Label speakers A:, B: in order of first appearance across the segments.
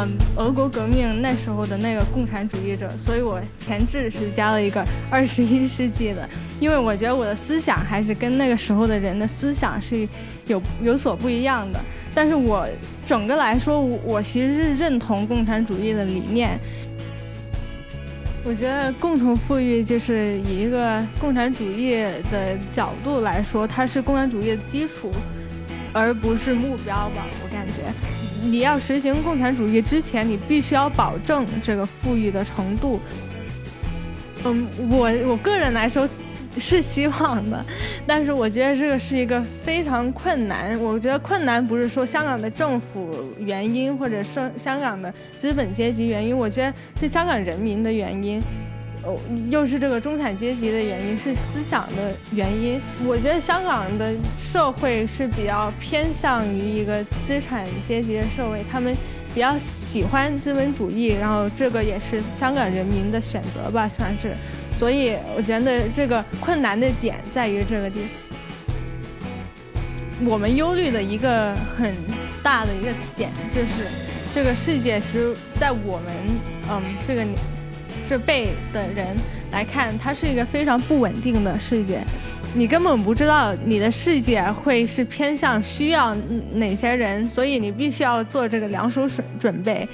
A: 嗯俄国革命那时候的那个共产主义者，所以我前置是加了一个 二十一世纪的，因为我觉得我的思想还是跟那个时候的人的思想是有有所不一样的。但是我整个来说，我其实是认同共产主义的理念。我觉得共同富裕就是以一个共产主义的角度来说，它是共产主义的基础，而不是目标吧。我感觉，你要实行共产主义之前，你必须要保证这个富裕的程度。嗯，我我个人来说。是希望的，但是我觉得这个是一个非常困难。我觉得困难不是说香港的政府原因，或者是香港的资本阶级原因，我觉得是香港人民的原因，又是这个中产阶级的原因，是思想的原因。我觉得香港的社会是比较偏向于一个资产阶级的社会，他们比较喜欢资本主义，然后这个也是香港人民的选择吧，算是。所以我觉得这个困难的点在于这个地方。我们忧虑的一个很大的一个点就是，这个世界是在我们嗯这个这辈的人来看，它是一个非常不稳定的世界。你根本不知道你的世界会是偏向需要哪些人，所以你必须要做这个两手准准备。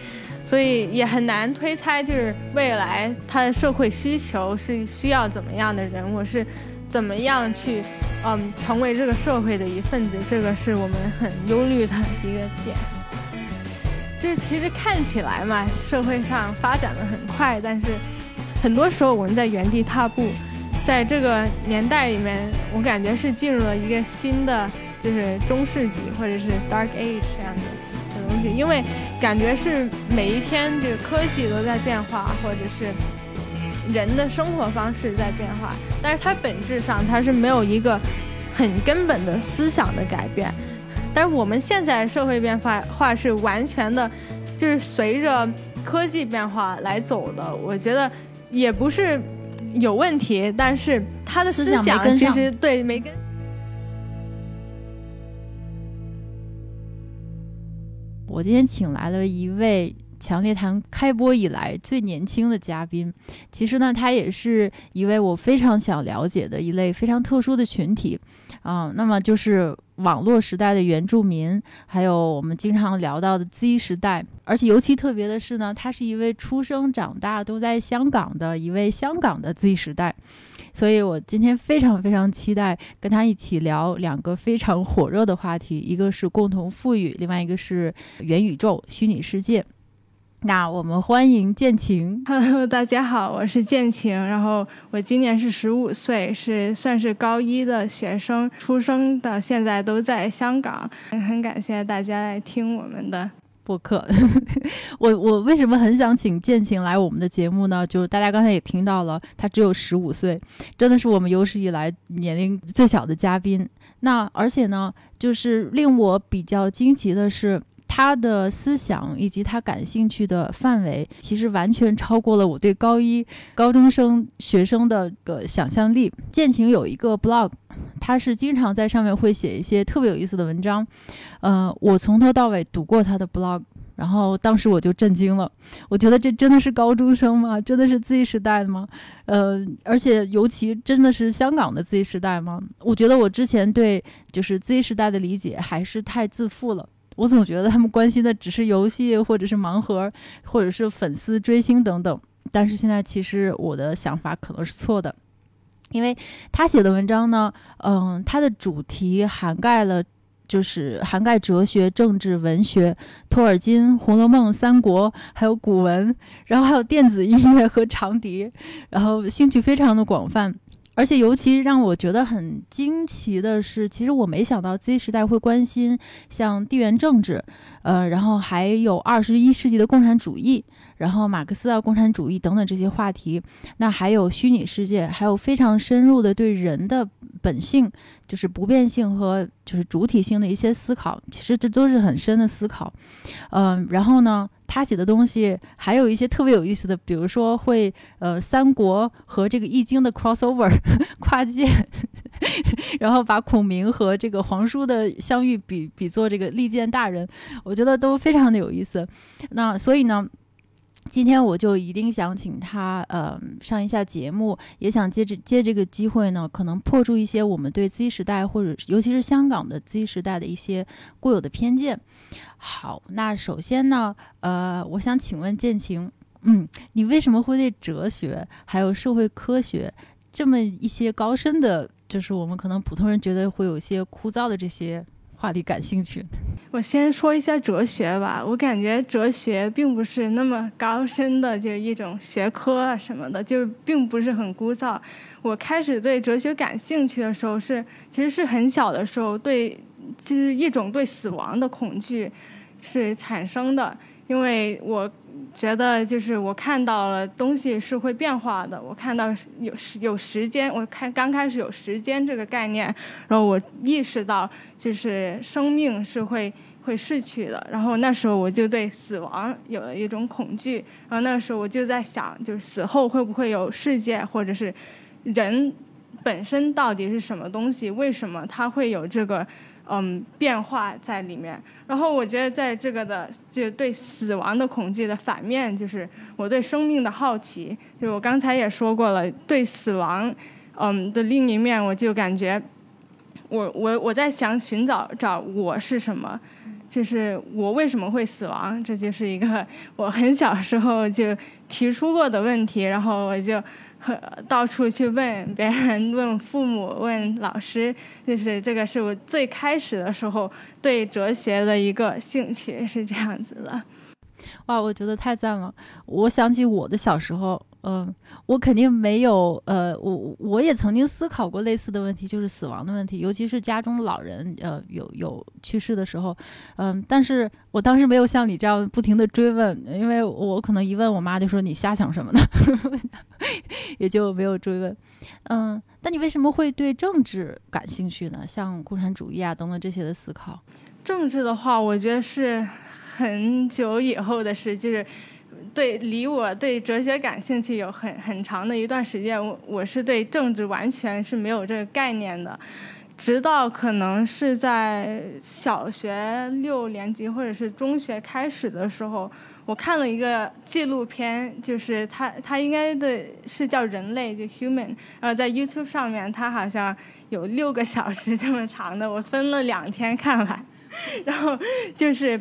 A: 所以也很难推猜，就是未来他的社会需求是需要怎么样的人，我是怎么样去，嗯，成为这个社会的一份子，这个是我们很忧虑的一个点。就是其实看起来嘛，社会上发展的很快，但是很多时候我们在原地踏步。在这个年代里面，我感觉是进入了一个新的，就是中世纪或者是 Dark Age 这样的。东西，因为感觉是每一天这个科技都在变化，或者是人的生活方式在变化，但是它本质上它是没有一个很根本的思想的改变。但是我们现在社会变化化是完全的，就是随着科技变化来走的。我觉得也不是有问题，但是他的思想其实对没跟。
B: 我今天请来了一位强烈谈开播以来最年轻的嘉宾，其实呢，他也是一位我非常想了解的一类非常特殊的群体，啊，那么就是网络时代的原住民，还有我们经常聊到的 Z 时代，而且尤其特别的是呢，他是一位出生长大都在香港的一位香港的 Z 时代。所以，我今天非常非常期待跟他一起聊两个非常火热的话题，一个是共同富裕，另外一个是元宇宙、虚拟世界。那我们欢迎建晴。
A: Hello，大家好，我是建晴。然后我今年是十五岁，是算是高一的学生，出生到现在都在香港。很感谢大家来听我们的。
B: 播客，我我为什么很想请建晴来我们的节目呢？就是大家刚才也听到了，他只有十五岁，真的是我们有史以来年龄最小的嘉宾。那而且呢，就是令我比较惊奇的是。他的思想以及他感兴趣的范围，其实完全超过了我对高一高中生学生的个想象力。建晴有一个 blog，他是经常在上面会写一些特别有意思的文章。呃，我从头到尾读过他的 blog，然后当时我就震惊了。我觉得这真的是高中生吗？真的是 Z 时代的吗？呃，而且尤其真的是香港的 Z 时代吗？我觉得我之前对就是 Z 时代的理解还是太自负了。我总觉得他们关心的只是游戏，或者是盲盒，或者是粉丝追星等等。但是现在其实我的想法可能是错的，因为他写的文章呢，嗯，他的主题涵盖了，就是涵盖哲学、政治、文学、托尔金、红楼梦、三国，还有古文，然后还有电子音乐和长笛，然后兴趣非常的广泛。而且尤其让我觉得很惊奇的是，其实我没想到 Z 时代会关心像地缘政治，呃，然后还有二十一世纪的共产主义。然后马克思啊、共产主义等等这些话题，那还有虚拟世界，还有非常深入的对人的本性，就是不变性和就是主体性的一些思考。其实这都是很深的思考。嗯，然后呢，他写的东西还有一些特别有意思的，比如说会呃三国和这个易经的 crossover 跨界，然后把孔明和这个皇叔的相遇比比作这个利剑大人，我觉得都非常的有意思。那所以呢？今天我就一定想请他，呃，上一下节目，也想借着借这个机会呢，可能破除一些我们对 Z 时代或者尤其是香港的 Z 时代的一些固有的偏见。好，那首先呢，呃，我想请问建晴，嗯，你为什么会对哲学还有社会科学这么一些高深的，就是我们可能普通人觉得会有些枯燥的这些？话题感兴趣，
A: 我先说一下哲学吧。我感觉哲学并不是那么高深的，就是一种学科啊什么的，就是并不是很枯燥。我开始对哲学感兴趣的时候是，其实是很小的时候，对就是一种对死亡的恐惧是产生的，因为我。觉得就是我看到了东西是会变化的，我看到有有时间，我看刚开始有时间这个概念，然后我意识到就是生命是会会逝去的，然后那时候我就对死亡有了一种恐惧，然后那时候我就在想，就是死后会不会有世界，或者是人本身到底是什么东西，为什么它会有这个。嗯，变化在里面。然后我觉得，在这个的就对死亡的恐惧的反面，就是我对生命的好奇。就是我刚才也说过了，对死亡，嗯的另一面，我就感觉，我我我在想寻找找我是什么，就是我为什么会死亡？这就是一个我很小时候就提出过的问题。然后我就。到处去问别人，问父母，问老师，就是这个是我最开始的时候对哲学的一个兴趣，是这样子的。
B: 哇，我觉得太赞了！我想起我的小时候。嗯，我肯定没有。呃，我我也曾经思考过类似的问题，就是死亡的问题，尤其是家中老人，呃，有有去世的时候。嗯，但是我当时没有像你这样不停的追问，因为我可能一问我妈就说你瞎想什么呢，也就没有追问。嗯，那你为什么会对政治感兴趣呢？像共产主义啊等等这些的思考。
A: 政治的话，我觉得是很久以后的事，就是。对，离我对哲学感兴趣有很很长的一段时间，我我是对政治完全是没有这个概念的，直到可能是在小学六年级或者是中学开始的时候，我看了一个纪录片，就是它它应该的是叫人类就 human，然后在 YouTube 上面，它好像有六个小时这么长的，我分了两天看完，然后就是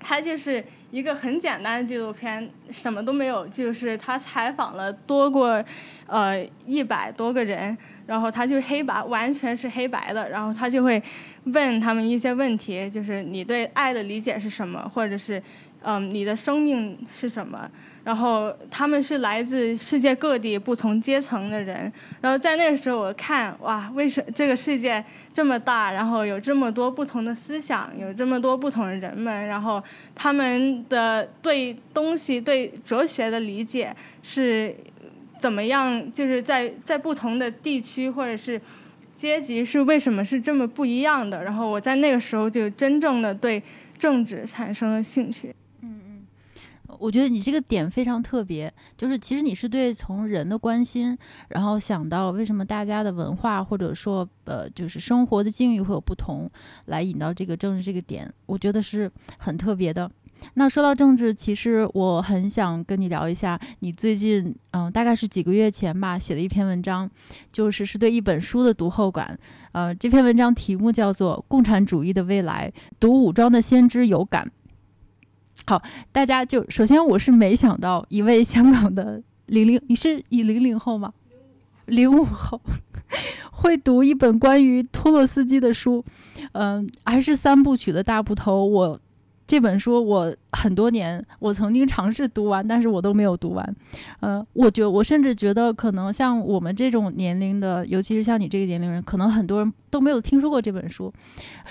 A: 它就是。一个很简单的纪录片，什么都没有，就是他采访了多过，呃一百多个人，然后他就黑白，完全是黑白的，然后他就会问他们一些问题，就是你对爱的理解是什么，或者是，嗯，你的生命是什么。然后他们是来自世界各地不同阶层的人，然后在那个时候我看哇，为什这个世界这么大，然后有这么多不同的思想，有这么多不同的人们，然后他们的对东西、对哲学的理解是怎么样？就是在在不同的地区或者是阶级是为什么是这么不一样的？然后我在那个时候就真正的对政治产生了兴趣。
B: 我觉得你这个点非常特别，就是其实你是对从人的关心，然后想到为什么大家的文化或者说呃就是生活的境遇会有不同，来引到这个政治这个点，我觉得是很特别的。那说到政治，其实我很想跟你聊一下，你最近嗯大概是几个月前吧写的一篇文章，就是是对一本书的读后感。呃，这篇文章题目叫做《共产主义的未来》，读武装的先知有感。好，大家就首先我是没想到一位香港的零零，你是以零零后吗？零五后会读一本关于托洛斯基的书，嗯，还是三部曲的大部头。我这本书我很多年，我曾经尝试读完，但是我都没有读完。呃，我觉我甚至觉得可能像我们这种年龄的，尤其是像你这个年龄人，可能很多人都没有听说过这本书。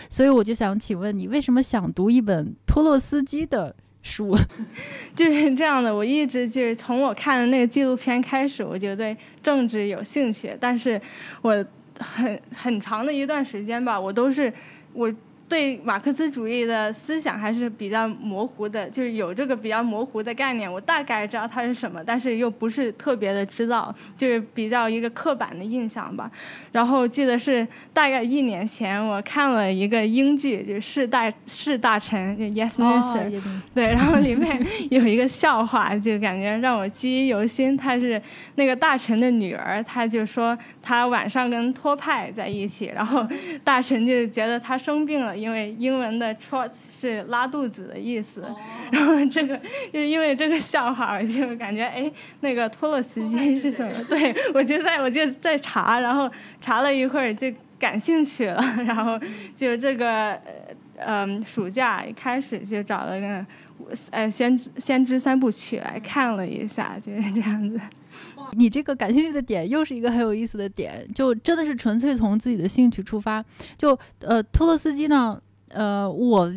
B: 所以我就想请问你，为什么想读一本托洛斯基的？书
A: 就是这样的，我一直就是从我看的那个纪录片开始，我就对政治有兴趣。但是，我很很长的一段时间吧，我都是我对马克思主义的思想还是比较模糊的，就是有这个比较模糊的概念，我大概知道它是什么，但是又不是特别的知道，就是比较一个刻板的印象吧。然后记得是大概一年前，我看了一个英剧，就是《是大是大臣》，Yes Minister，对，然后里面有一个笑话，就感觉让我记忆犹新。他是那个大臣的女儿，他就说他晚上跟托派在一起，然后大臣就觉得他生病了。因为英文的 “trot” 是拉肚子的意思，然后这个就因为这个笑话，就感觉哎，那个托洛茨基是什么？对我就在我就在查，然后查了一会儿就感兴趣了，然后就这个呃暑假一开始就找了个呃先先知三部曲来看了一下，就是这样子。
B: 你这个感兴趣的点又是一个很有意思的点，就真的是纯粹从自己的兴趣出发。就呃，托洛斯基呢，呃，我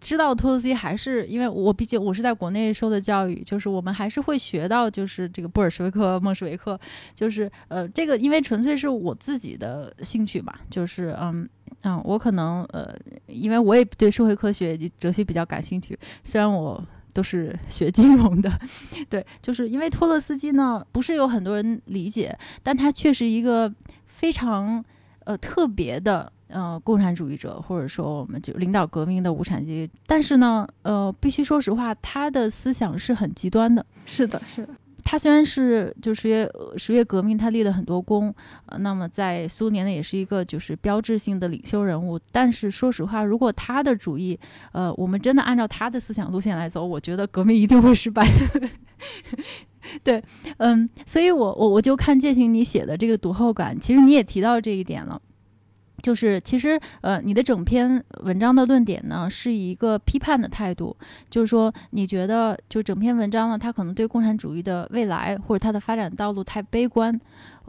B: 知道托洛斯基还是因为我毕竟我是在国内受的教育，就是我们还是会学到就是这个布尔什维克、孟什维克，就是呃，这个因为纯粹是我自己的兴趣嘛，就是嗯嗯，我可能呃，因为我也对社会科学以及哲学比较感兴趣，虽然我。都是学金融的，对，就是因为托洛斯基呢，不是有很多人理解，但他却是一个非常呃特别的呃共产主义者，或者说我们就领导革命的无产阶级。但是呢，呃，必须说实话，他的思想是很极端的。
A: 是的，是的。
B: 他虽然是就十月十月革命，他立了很多功，呃，那么在苏联呢也是一个就是标志性的领袖人物。但是说实话，如果他的主义，呃，我们真的按照他的思想路线来走，我觉得革命一定会失败。对，嗯，所以我我我就看践行你写的这个读后感，其实你也提到这一点了。就是其实，呃，你的整篇文章的论点呢，是一个批判的态度，就是说，你觉得就整篇文章呢，它可能对共产主义的未来或者它的发展道路太悲观，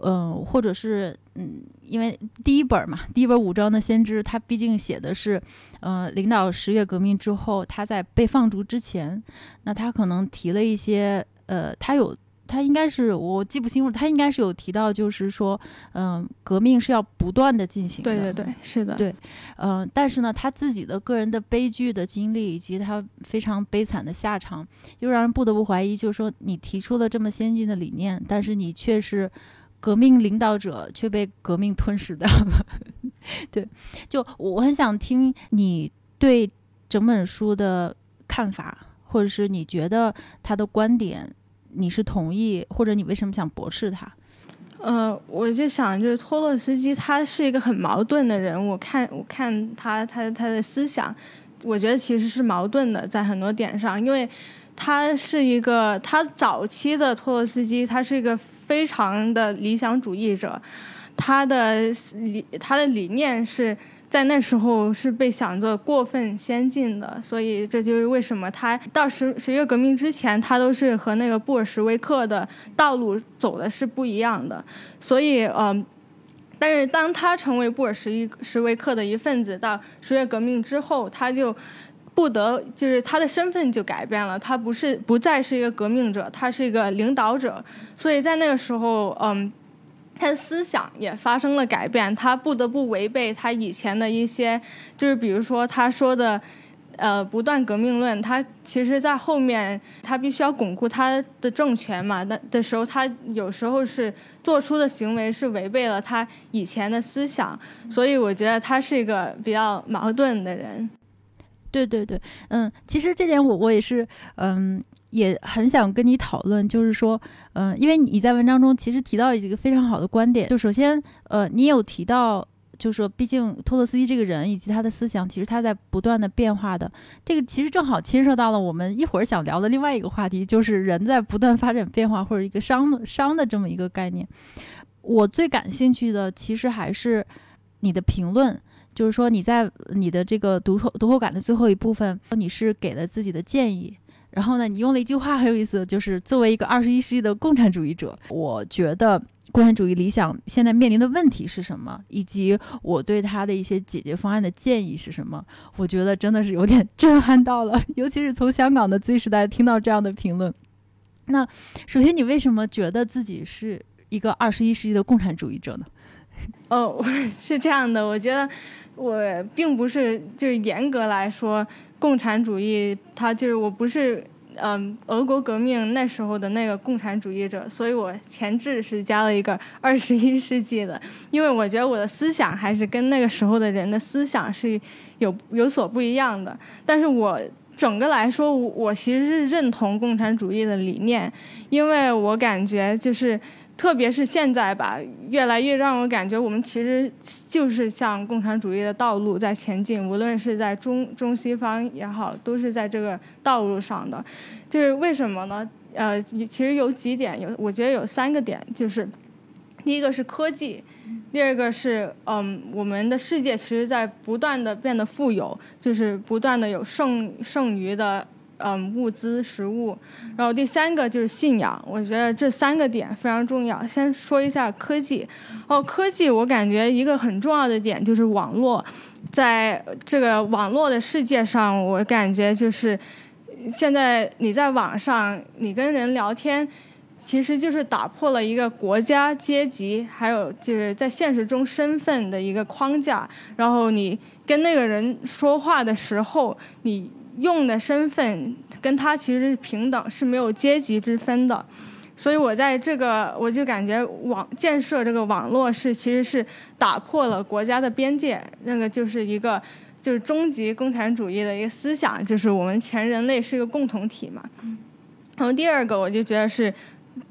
B: 嗯，或者是，嗯，因为第一本嘛，第一本《武装的先知》，它毕竟写的是，呃，领导十月革命之后，他在被放逐之前，那他可能提了一些，呃，他有。他应该是我记不清楚，他应该是有提到，就是说，嗯，革命是要不断的进行
A: 的。对对对，是的。
B: 对，嗯，但是呢，他自己的个人的悲剧的经历以及他非常悲惨的下场，又让人不得不怀疑，就是说，你提出了这么先进的理念，但是你却是革命领导者，却被革命吞噬掉了。对，就我很想听你对整本书的看法，或者是你觉得他的观点。你是同意，或者你为什么想驳斥他？
A: 呃，我就想，就是托洛斯基，他是一个很矛盾的人。我看，我看他，他他的思想，我觉得其实是矛盾的，在很多点上，因为他是一个，他早期的托洛斯基，他是一个非常的理想主义者，他的理，他的理念是。在那时候是被想着过分先进的，所以这就是为什么他到十十月革命之前，他都是和那个布尔什维克的道路走的是不一样的。所以，嗯，但是当他成为布尔什一什维克的一份子，到十月革命之后，他就不得就是他的身份就改变了，他不是不再是一个革命者，他是一个领导者。所以在那个时候，嗯。他的思想也发生了改变，他不得不违背他以前的一些，就是比如说他说的，呃，不断革命论。他其实，在后面他必须要巩固他的政权嘛，那的时候他有时候是做出的行为是违背了他以前的思想，所以我觉得他是一个比较矛盾的人。
B: 对对对，嗯，其实这点我我也是，嗯。也很想跟你讨论，就是说，嗯，因为你在文章中其实提到几个非常好的观点。就首先，呃，你有提到，就是说，毕竟托洛斯基这个人以及他的思想，其实他在不断的变化的。这个其实正好牵涉到了我们一会儿想聊的另外一个话题，就是人在不断发展变化或者一个商商的这么一个概念。我最感兴趣的其实还是你的评论，就是说你在你的这个读后读后感的最后一部分，你是给了自己的建议。然后呢，你用了一句话很有意思，就是作为一个二十一世纪的共产主义者，我觉得共产主义理想现在面临的问题是什么，以及我对他的一些解决方案的建议是什么？我觉得真的是有点震撼到了，尤其是从香港的 Z 时代听到这样的评论。那首先，你为什么觉得自己是一个二十一世纪的共产主义者呢？
A: 哦，是这样的，我觉得。我并不是就严格来说，共产主义它就是我不是嗯俄国革命那时候的那个共产主义者，所以我前置是加了一个二十一世纪的，因为我觉得我的思想还是跟那个时候的人的思想是有有所不一样的，但是我。整个来说，我我其实是认同共产主义的理念，因为我感觉就是，特别是现在吧，越来越让我感觉我们其实就是向共产主义的道路在前进，无论是在中中西方也好，都是在这个道路上的。就是为什么呢？呃，其实有几点，有我觉得有三个点，就是第一个是科技。第二个是，嗯，我们的世界其实在不断的变得富有，就是不断的有剩剩余的，嗯，物资、食物。然后第三个就是信仰，我觉得这三个点非常重要。先说一下科技，哦，科技我感觉一个很重要的点就是网络，在这个网络的世界上，我感觉就是现在你在网上，你跟人聊天。其实就是打破了一个国家阶级，还有就是在现实中身份的一个框架。然后你跟那个人说话的时候，你用的身份跟他其实是平等，是没有阶级之分的。所以我在这个，我就感觉网建设这个网络是其实是打破了国家的边界，那个就是一个就是终极共产主义的一个思想，就是我们全人类是一个共同体嘛。然后第二个，我就觉得是。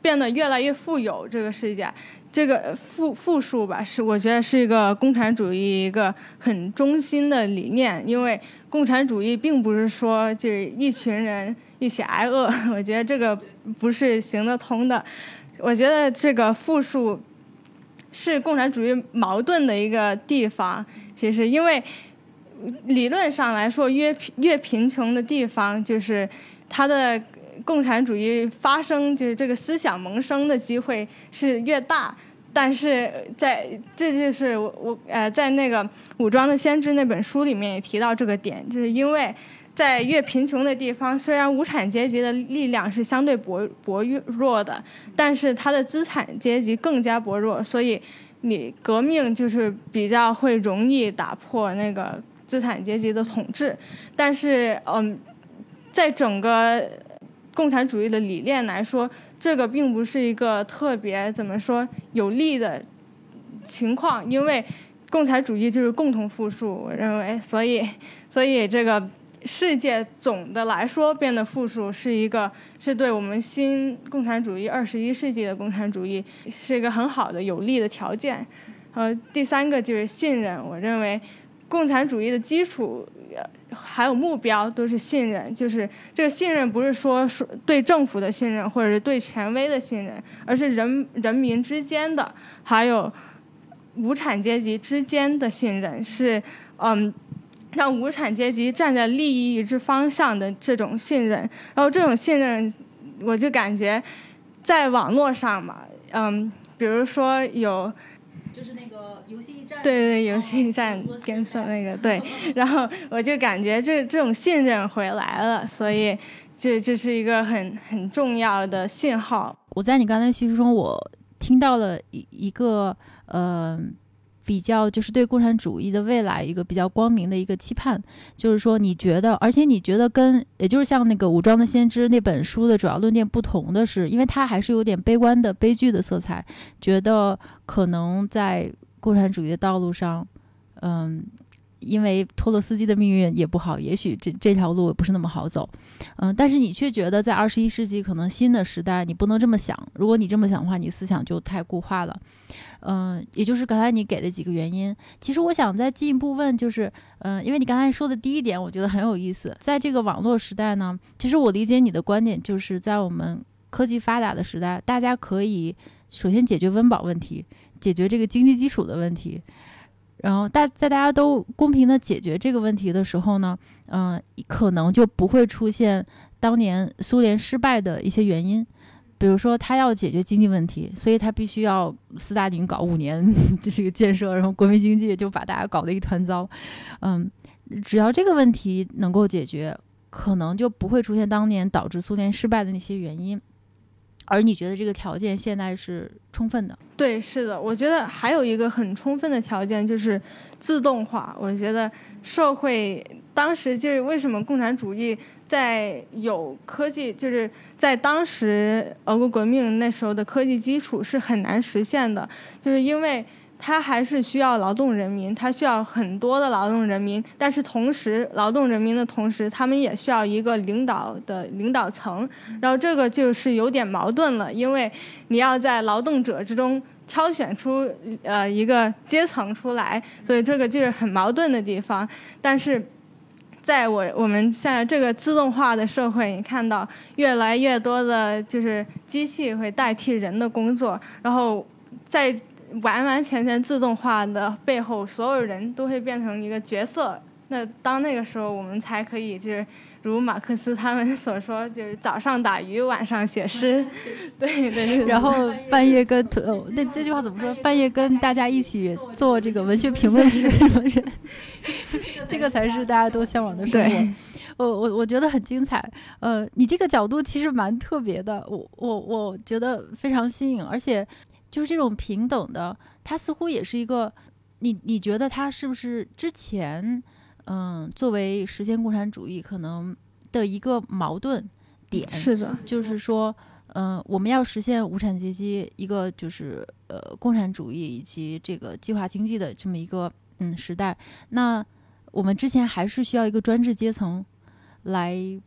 A: 变得越来越富有，这个世界，这个富富庶吧，是我觉得是一个共产主义一个很中心的理念。因为共产主义并不是说就是一群人一起挨饿，我觉得这个不是行得通的。我觉得这个富庶是共产主义矛盾的一个地方。其实，因为理论上来说，越越贫穷的地方，就是它的。共产主义发生就是这个思想萌生的机会是越大，但是在这就是我呃在那个《武装的先知》那本书里面也提到这个点，就是因为在越贫穷的地方，虽然无产阶级的力量是相对薄薄弱的，但是他的资产阶级更加薄弱，所以你革命就是比较会容易打破那个资产阶级的统治，但是嗯，在整个。共产主义的理念来说，这个并不是一个特别怎么说有利的情况，因为共产主义就是共同富庶，我认为，所以，所以这个世界总的来说变得富庶是一个是对我们新共产主义二十一世纪的共产主义是一个很好的有利的条件。呃，第三个就是信任，我认为共产主义的基础。还有目标都是信任，就是这个信任不是说说对政府的信任或者是对权威的信任，而是人人民之间的，还有无产阶级之间的信任，是嗯，让无产阶级站在利益一致方向的这种信任。然后这种信任，我就感觉在网络上嘛，嗯，比如说有。对对，游戏站跟说那个对，然后我就感觉这这种信任回来了，所以这这是一个很很重要的信号。
B: 我在你刚才叙述中，我听到了一一个呃。比较就是对共产主义的未来一个比较光明的一个期盼，就是说你觉得，而且你觉得跟也就是像那个《武装的先知》那本书的主要论点不同的是，因为它还是有点悲观的悲剧的色彩，觉得可能在共产主义的道路上，嗯。因为托洛斯基的命运也不好，也许这这条路也不是那么好走，嗯，但是你却觉得在二十一世纪可能新的时代，你不能这么想。如果你这么想的话，你思想就太固化了，嗯，也就是刚才你给的几个原因。其实我想再进一步问，就是，嗯，因为你刚才说的第一点，我觉得很有意思。在这个网络时代呢，其实我理解你的观点，就是在我们科技发达的时代，大家可以首先解决温饱问题，解决这个经济基础的问题。然后大在大家都公平的解决这个问题的时候呢，嗯，可能就不会出现当年苏联失败的一些原因，比如说他要解决经济问题，所以他必须要斯大林搞五年 这是一个建设，然后国民经济就把大家搞得一团糟，嗯，只要这个问题能够解决，可能就不会出现当年导致苏联失败的那些原因。而你觉得这个条件现在是充分的？
A: 对，是的，我觉得还有一个很充分的条件就是自动化。我觉得社会当时就是为什么共产主义在有科技，就是在当时俄国革命那时候的科技基础是很难实现的，就是因为。它还是需要劳动人民，它需要很多的劳动人民，但是同时，劳动人民的同时，他们也需要一个领导的领导层，然后这个就是有点矛盾了，因为你要在劳动者之中挑选出呃一个阶层出来，所以这个就是很矛盾的地方。但是，在我我们现在这个自动化的社会，你看到越来越多的就是机器会代替人的工作，然后在。完完全全自动化的背后，所有人都会变成一个角色。那当那个时候，我们才可以就是如马克思他们所说，就是早上打鱼，晚上写诗。对对。
B: 然后半夜跟呃，那这句话怎么说？半夜跟大家一起做这个文学评论是什么人？这个才是大家都向往的生活。我我我觉得很精彩。呃，你这个角度其实蛮特别的，我我我觉得非常新颖，而且。就是这种平等的，它似乎也是一个，你你觉得它是不是之前，嗯，作为实现共产主义可能的一个矛盾点？
A: 是的，
B: 就是说，嗯，我们要实现无产阶级一个就是呃共产主义以及这个计划经济的这么一个嗯时代，那我们之前还是需要一个专制阶层来。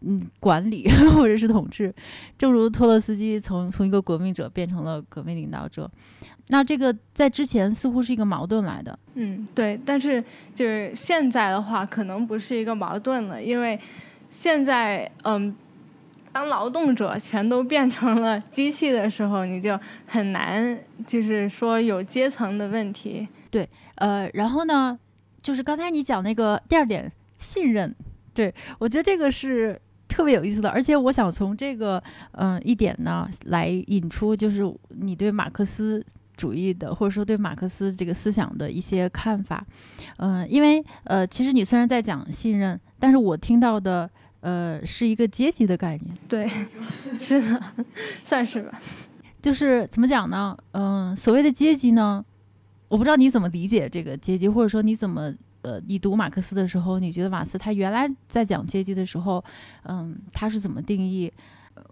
B: 嗯，管理 或者是统治，正如托洛斯基从从一个革命者变成了革命领导者，那这个在之前似乎是一个矛盾来的。
A: 嗯，对，但是就是现在的话，可能不是一个矛盾了，因为现在，嗯，当劳动者全都变成了机器的时候，你就很难就是说有阶层的问题。
B: 对，呃，然后呢，就是刚才你讲那个第二点，信任，对我觉得这个是。特别有意思的，而且我想从这个嗯一点呢来引出，就是你对马克思主义的，或者说对马克思这个思想的一些看法。嗯，因为呃，其实你虽然在讲信任，但是我听到的呃是一个阶级的概念。
A: 对，是的，算是吧。
B: 就是怎么讲呢？嗯，所谓的阶级呢，我不知道你怎么理解这个阶级，或者说你怎么。呃，你读马克思的时候，你觉得马克思他原来在讲阶级的时候，嗯，他是怎么定义？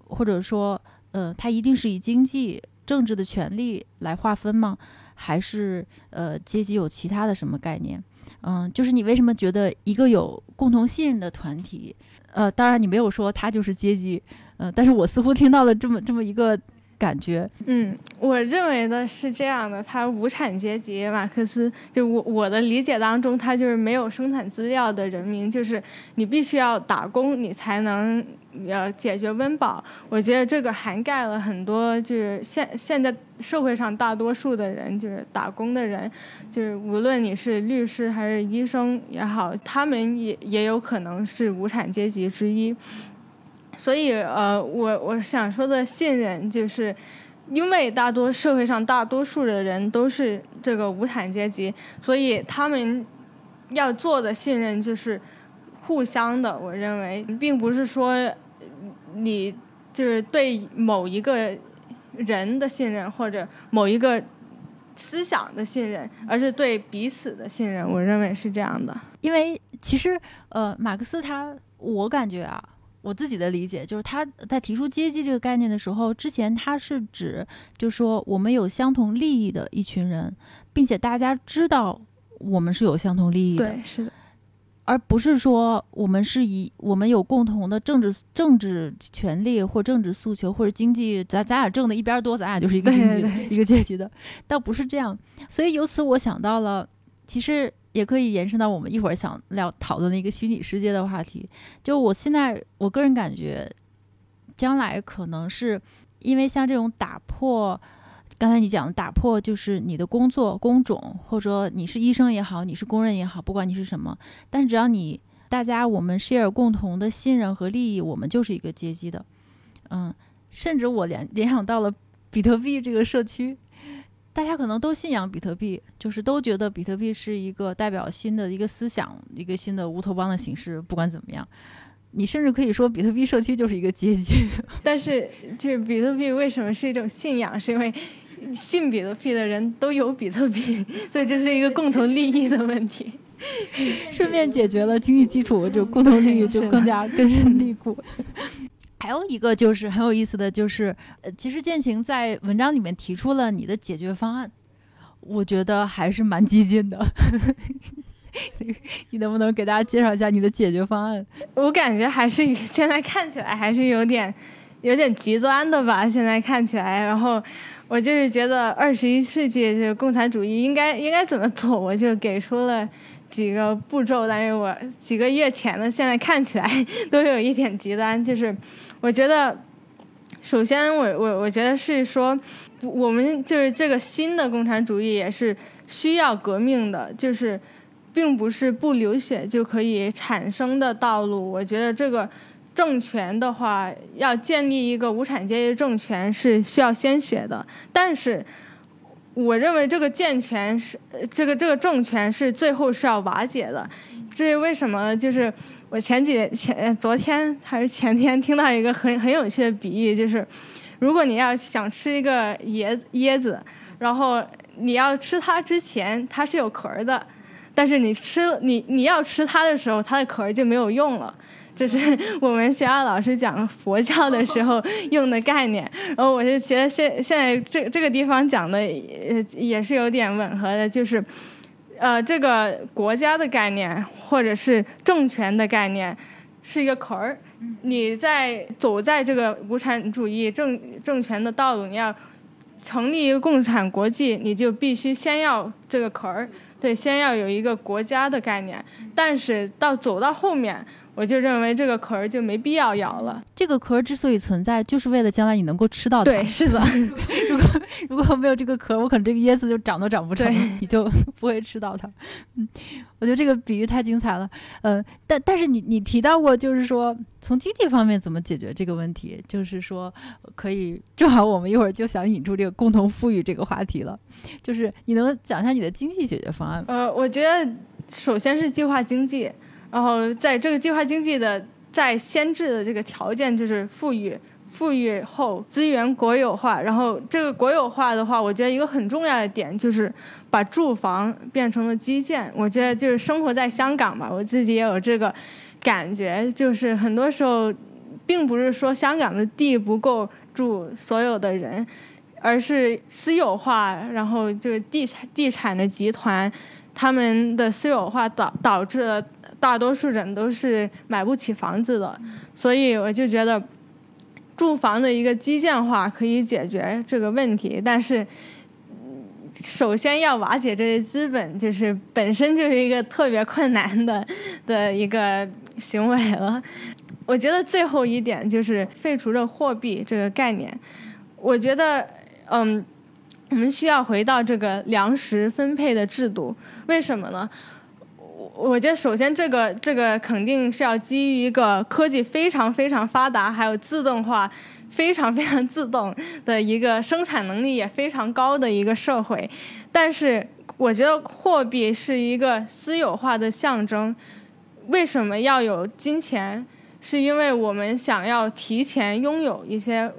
B: 或者说，呃，他一定是以经济、政治的权利来划分吗？还是呃，阶级有其他的什么概念？嗯，就是你为什么觉得一个有共同信任的团体，呃，当然你没有说他就是阶级，呃，但是我似乎听到了这么这么一个。感觉，
A: 嗯，我认为的是这样的，他无产阶级，马克思就我我的理解当中，他就是没有生产资料的人民，就是你必须要打工，你才能要解决温饱。我觉得这个涵盖了很多，就是现现在社会上大多数的人，就是打工的人，就是无论你是律师还是医生也好，他们也也有可能是无产阶级之一。所以，呃，我我想说的信任，就是因为大多社会上大多数的人都是这个无产阶级，所以他们要做的信任就是互相的。我认为，并不是说你就是对某一个人的信任或者某一个思想的信任，而是对彼此的信任。我认为是这样的。
B: 因为其实，呃，马克思他，我感觉啊。我自己的理解就是，他在提出阶级这个概念的时候，之前他是指，就是说我们有相同利益的一群人，并且大家知道我们是有相同利益
A: 的，对，是的，
B: 而不是说我们是以我们有共同的政治政治权利或政治诉求或者经济，咱咱俩挣的一边多，咱俩就是一个经济一个阶级的，倒不是这样。所以由此我想到了，其实。也可以延伸到我们一会儿想聊讨论的一个虚拟世界的话题。就我现在，我个人感觉，将来可能是因为像这种打破，刚才你讲的打破，就是你的工作工种，或者说你是医生也好，你是工人也好，不管你是什么，但是只要你大家我们 share 共同的信任和利益，我们就是一个阶级的。嗯，甚至我联联想到了比特币这个社区。大家可能都信仰比特币，就是都觉得比特币是一个代表新的一个思想，一个新的乌托邦的形式。不管怎么样，你甚至可以说比特币社区就是一个阶级。
A: 但是，就是比特币为什么是一种信仰？是因为信比特币的人都有比特币，所以这是一个共同利益的问题。
B: 顺便解决了经济基础，就共同利益就更加根深蒂固。还有一个就是很有意思的就是，呃，其实建晴在文章里面提出了你的解决方案，我觉得还是蛮激进的。你能不能给大家介绍一下你的解决方案？
A: 我感觉还是现在看起来还是有点有点极端的吧。现在看起来，然后我就是觉得二十一世纪就是共产主义应该应该怎么走，我就给出了。几个步骤，但是我几个月前的，现在看起来都有一点极端。就是我觉得，首先我我我觉得是说，我们就是这个新的共产主义也是需要革命的，就是并不是不流血就可以产生的道路。我觉得这个政权的话，要建立一个无产阶级政权是需要鲜血的，但是。我认为这个健全是这个这个政权是最后是要瓦解的，至于为什么？就是我前几前昨天还是前天听到一个很很有趣的比喻，就是如果你要想吃一个椰椰子，然后你要吃它之前它是有壳的，但是你吃你你要吃它的时候，它的壳就没有用了。这是 我们学校老师讲佛教的时候 用的概念，然后我就觉得现现在这这个地方讲的也也是有点吻合的，就是，呃，这个国家的概念或者是政权的概念是一个壳儿，你在走在这个无产主义政政权的道路，你要成立一个共产国际，你就必须先要这个壳儿，对，先要有一个国家的概念，但是到走到后面。我就认为这个壳儿就没必要咬了。
B: 这个壳儿之所以存在，就是为了将来你能够吃到它。
A: 对，是的。
B: 如果如果没有这个壳，我可能这个椰子就长都长不成，你就 不会吃到它。嗯，我觉得这个比喻太精彩了。呃，但但是你你提到过，就是说从经济方面怎么解决这个问题，就是说可以正好我们一会儿就想引出这个共同富裕这个话题了。就是你能讲一下你的经济解决方案吗？
A: 呃，我觉得首先是计划经济。然后在这个计划经济的在先制的这个条件就是富裕，富裕后资源国有化。然后这个国有化的话，我觉得一个很重要的点就是把住房变成了基建。我觉得就是生活在香港吧，我自己也有这个感觉，就是很多时候并不是说香港的地不够住所有的人，而是私有化，然后这个地产地产的集团他们的私有化导导致了。大多数人都是买不起房子的，所以我就觉得，住房的一个基建化可以解决这个问题。但是，首先要瓦解这些资本，就是本身就是一个特别困难的 的一个行为了。我觉得最后一点就是废除了货币这个概念。我觉得，嗯，我们需要回到这个粮食分配的制度。为什么呢？我觉得首先这个这个肯定是要基于一个科技非常非常发达，还有自动化非常非常自动的一个生产能力也非常高的一个社会。但是我觉得货币是一个私有化的象征。为什么要有金钱？是因为我们想要提前拥有一些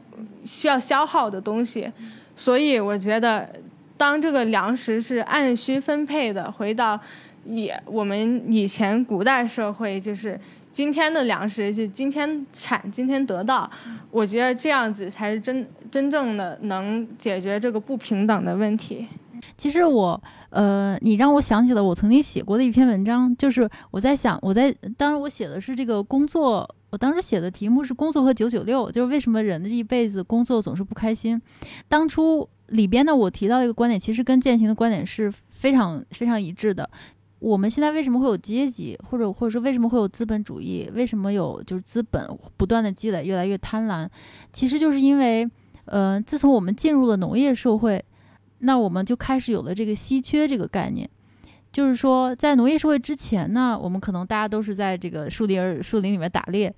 A: 需要消耗的东西。所以我觉得，当这个粮食是按需分配的，回到。也，我们以前古代社会就是今天的粮食就今天产，今天得到。我觉得这样子才是真真正的能解决这个不平等的问题。
B: 其实我，呃，你让我想起了我曾经写过的一篇文章，就是我在想，我在当时我写的是这个工作，我当时写的题目是工作和九九六，就是为什么人的这一辈子工作总是不开心。当初里边呢，我提到一个观点，其实跟践行的观点是非常非常一致的。我们现在为什么会有阶级，或者或者说为什么会有资本主义？为什么有就是资本不断的积累，越来越贪婪？其实就是因为，呃，自从我们进入了农业社会，那我们就开始有了这个稀缺这个概念。就是说，在农业社会之前呢，我们可能大家都是在这个树林树林里面打猎。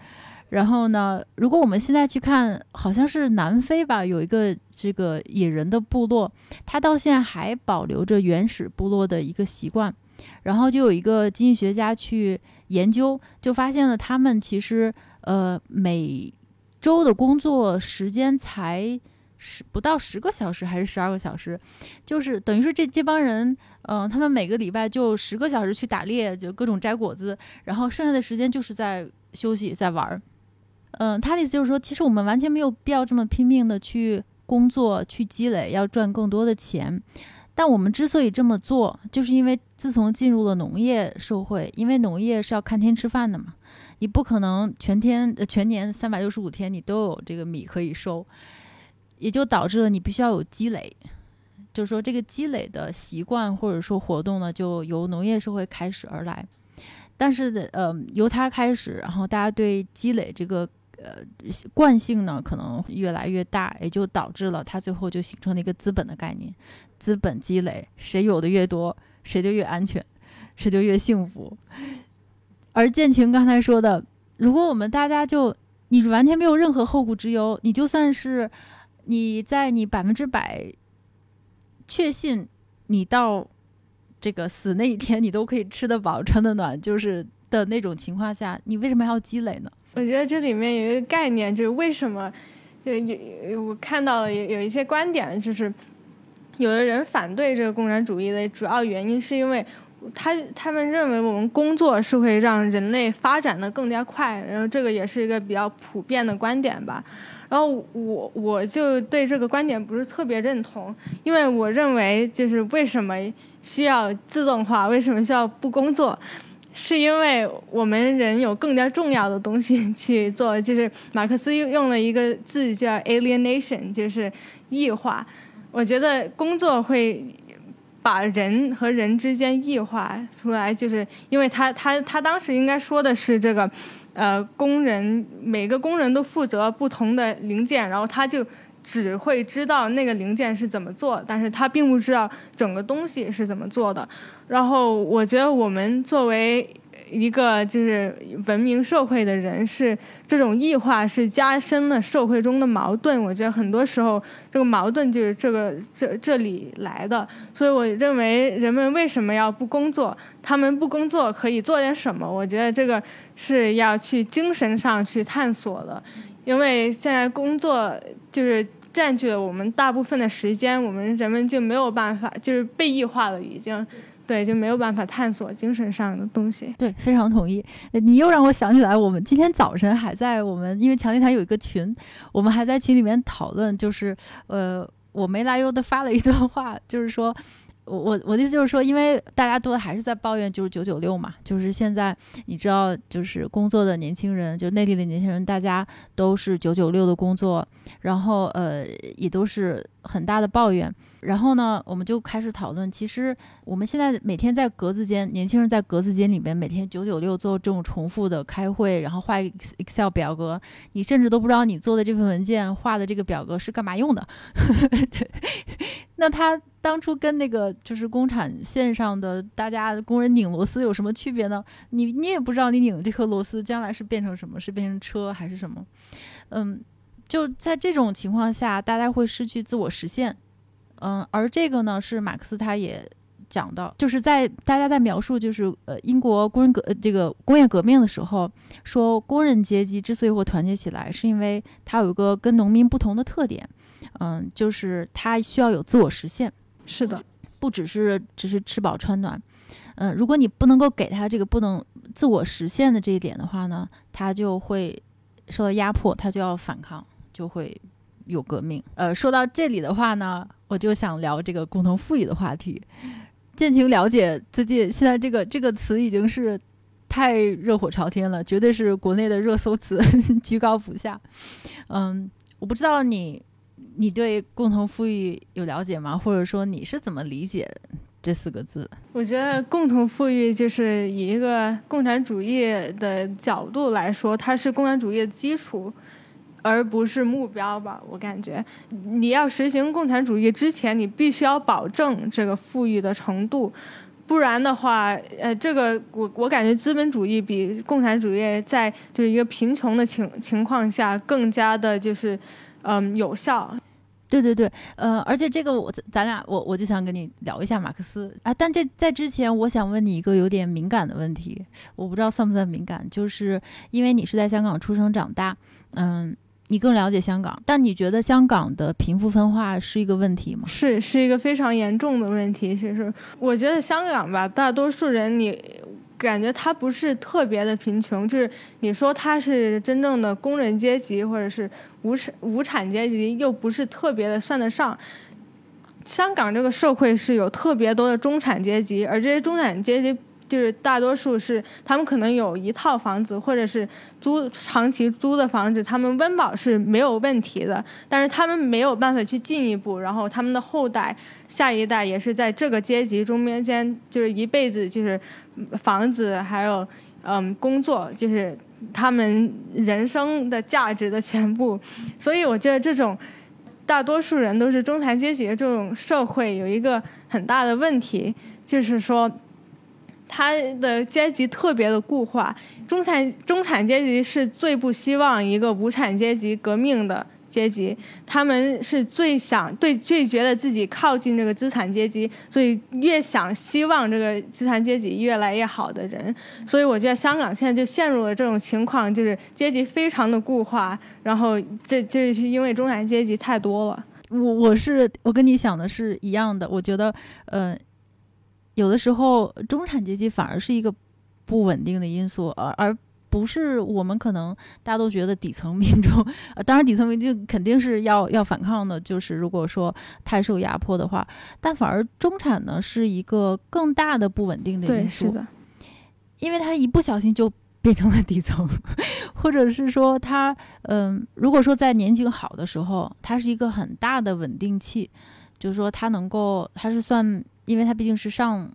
B: 然后呢，如果我们现在去看，好像是南非吧，有一个这个野人的部落，他到现在还保留着原始部落的一个习惯。然后就有一个经济学家去研究，就发现了他们其实呃每周的工作时间才十不到十个小时，还是十二个小时，就是等于说这这帮人，嗯、他们每个礼拜就十个小时去打猎，就各种摘果子，然后剩下的时间就是在休息，在玩儿。嗯，他的意思就是说，其实我们完全没有必要这么拼命的去工作、去积累，要赚更多的钱。但我们之所以这么做，就是因为自从进入了农业社会，因为农业是要看天吃饭的嘛，你不可能全天、全年三百六十五天你都有这个米可以收，也就导致了你必须要有积累。就是说，这个积累的习惯或者说活动呢，就由农业社会开始而来。但是，呃，由它开始，然后大家对积累这个呃惯性呢，可能越来越大，也就导致了它最后就形成了一个资本的概念。资本积累，谁有的越多，谁就越安全，谁就越幸福。而建晴刚才说的，如果我们大家就你完全没有任何后顾之忧，你就算是你在你百分之百确信你到这个死那一天，你都可以吃得饱、穿得暖，就是的那种情况下，你为什么还要积累呢？
A: 我觉得这里面有一个概念，就是为什么，就有我看到了有有一些观点，就是有的人反对这个共产主义的主要原因，是因为他他们认为我们工作是会让人类发展的更加快，然后这个也是一个比较普遍的观点吧。然后我我就对这个观点不是特别认同，因为我认为就是为什么需要自动化，为什么需要不工作，是因为我们人有更加重要的东西 去做。就是马克思用了一个字叫 alienation，就是异化。我觉得工作会把人和人之间异化出来，就是因为他他他当时应该说的是这个。呃，工人每个工人都负责不同的零件，然后他就只会知道那个零件是怎么做，但是他并不知道整个东西是怎么做的。然后我觉得我们作为一个就是文明社会的人，是这种异化是加深了社会中的矛盾。我觉得很多时候这个矛盾就是这个这这里来的。所以我认为人们为什么要不工作？他们不工作可以做点什么？我觉得这个。是要去精神上去探索的，因为现在工作就是占据了我们大部分的时间，我们人们就没有办法，就是被异化了，已经，对，就没有办法探索精神上的东西。
B: 对，非常同意。你又让我想起来，我们今天早晨还在我们，因为强力台有一个群，我们还在群里面讨论，就是呃，我没来由的发了一段话，就是说。我我我的意思就是说，因为大家都还是在抱怨，就是九九六嘛，就是现在你知道，就是工作的年轻人，就内地的年轻人，大家都是九九六的工作，然后呃，也都是很大的抱怨。然后呢，我们就开始讨论，其实我们现在每天在格子间，年轻人在格子间里面每天九九六做这种重复的开会，然后画 Excel 表格，你甚至都不知道你做的这份文件画的这个表格是干嘛用的。对，那他当初跟那个就是工厂线上的大家工人拧螺丝有什么区别呢？你你也不知道你拧这颗螺丝将来是变成什么，是变成车还是什么？嗯，就在这种情况下，大家会失去自我实现。嗯，而这个呢，是马克思他也讲到，就是在大家在描述，就是呃英国工人革这个工业革命的时候，说工人阶级之所以会团结起来，是因为它有一个跟农民不同的特点，嗯，就是它需要有自我实现。
A: 是的，
B: 不只是只是吃饱穿暖，嗯，如果你不能够给他这个不能自我实现的这一点的话呢，他就会受到压迫，他就要反抗，就会。有革命，呃，说到这里的话呢，我就想聊这个共同富裕的话题。建晴了解最近现在这个这个词已经是太热火朝天了，绝对是国内的热搜词，居高不下。嗯，我不知道你你对共同富裕有了解吗？或者说你是怎么理解这四个字？
A: 我觉得共同富裕就是以一个共产主义的角度来说，它是共产主义的基础。而不是目标吧，我感觉，你要实行共产主义之前，你必须要保证这个富裕的程度，不然的话，呃，这个我我感觉资本主义比共产主义在就是一个贫穷的情情况下更加的就是，嗯，有效。
B: 对对对，呃，而且这个我咱俩我我就想跟你聊一下马克思啊，但这在之前我想问你一个有点敏感的问题，我不知道算不算敏感，就是因为你是在香港出生长大，嗯，你更了解香港，但你觉得香港的贫富分化是一个问题吗？
A: 是，是一个非常严重的问题。其实我觉得香港吧，大多数人你。感觉他不是特别的贫穷，就是你说他是真正的工人阶级或者是无产无产阶级，又不是特别的算得上。香港这个社会是有特别多的中产阶级，而这些中产阶级。就是大多数是他们可能有一套房子，或者是租长期租的房子，他们温饱是没有问题的，但是他们没有办法去进一步，然后他们的后代、下一代也是在这个阶级中间，就是一辈子就是房子还有嗯工作，就是他们人生的价值的全部。所以我觉得这种大多数人都是中产阶级的这种社会有一个很大的问题，就是说。他的阶级特别的固化，中产中产阶级是最不希望一个无产阶级革命的阶级，他们是最想对最觉得自己靠近这个资产阶级，所以越想希望这个资产阶级越来越好的人，所以我觉得香港现在就陷入了这种情况，就是阶级非常的固化，然后这这是因为中产阶级太多了。
B: 我我是我跟你想的是一样的，我觉得呃。有的时候，中产阶级反而是一个不稳定的因素，而而不是我们可能大家都觉得底层民众，呃，当然底层民众肯定是要要反抗的，就是如果说太受压迫的话，但反而中产呢是一个更大的不稳定的因素，
A: 是的，
B: 因为他一不小心就变成了底层，或者是说他，嗯，如果说在年景好的时候，他是一个很大的稳定器，就是说他能够，他是算。因为它毕竟是上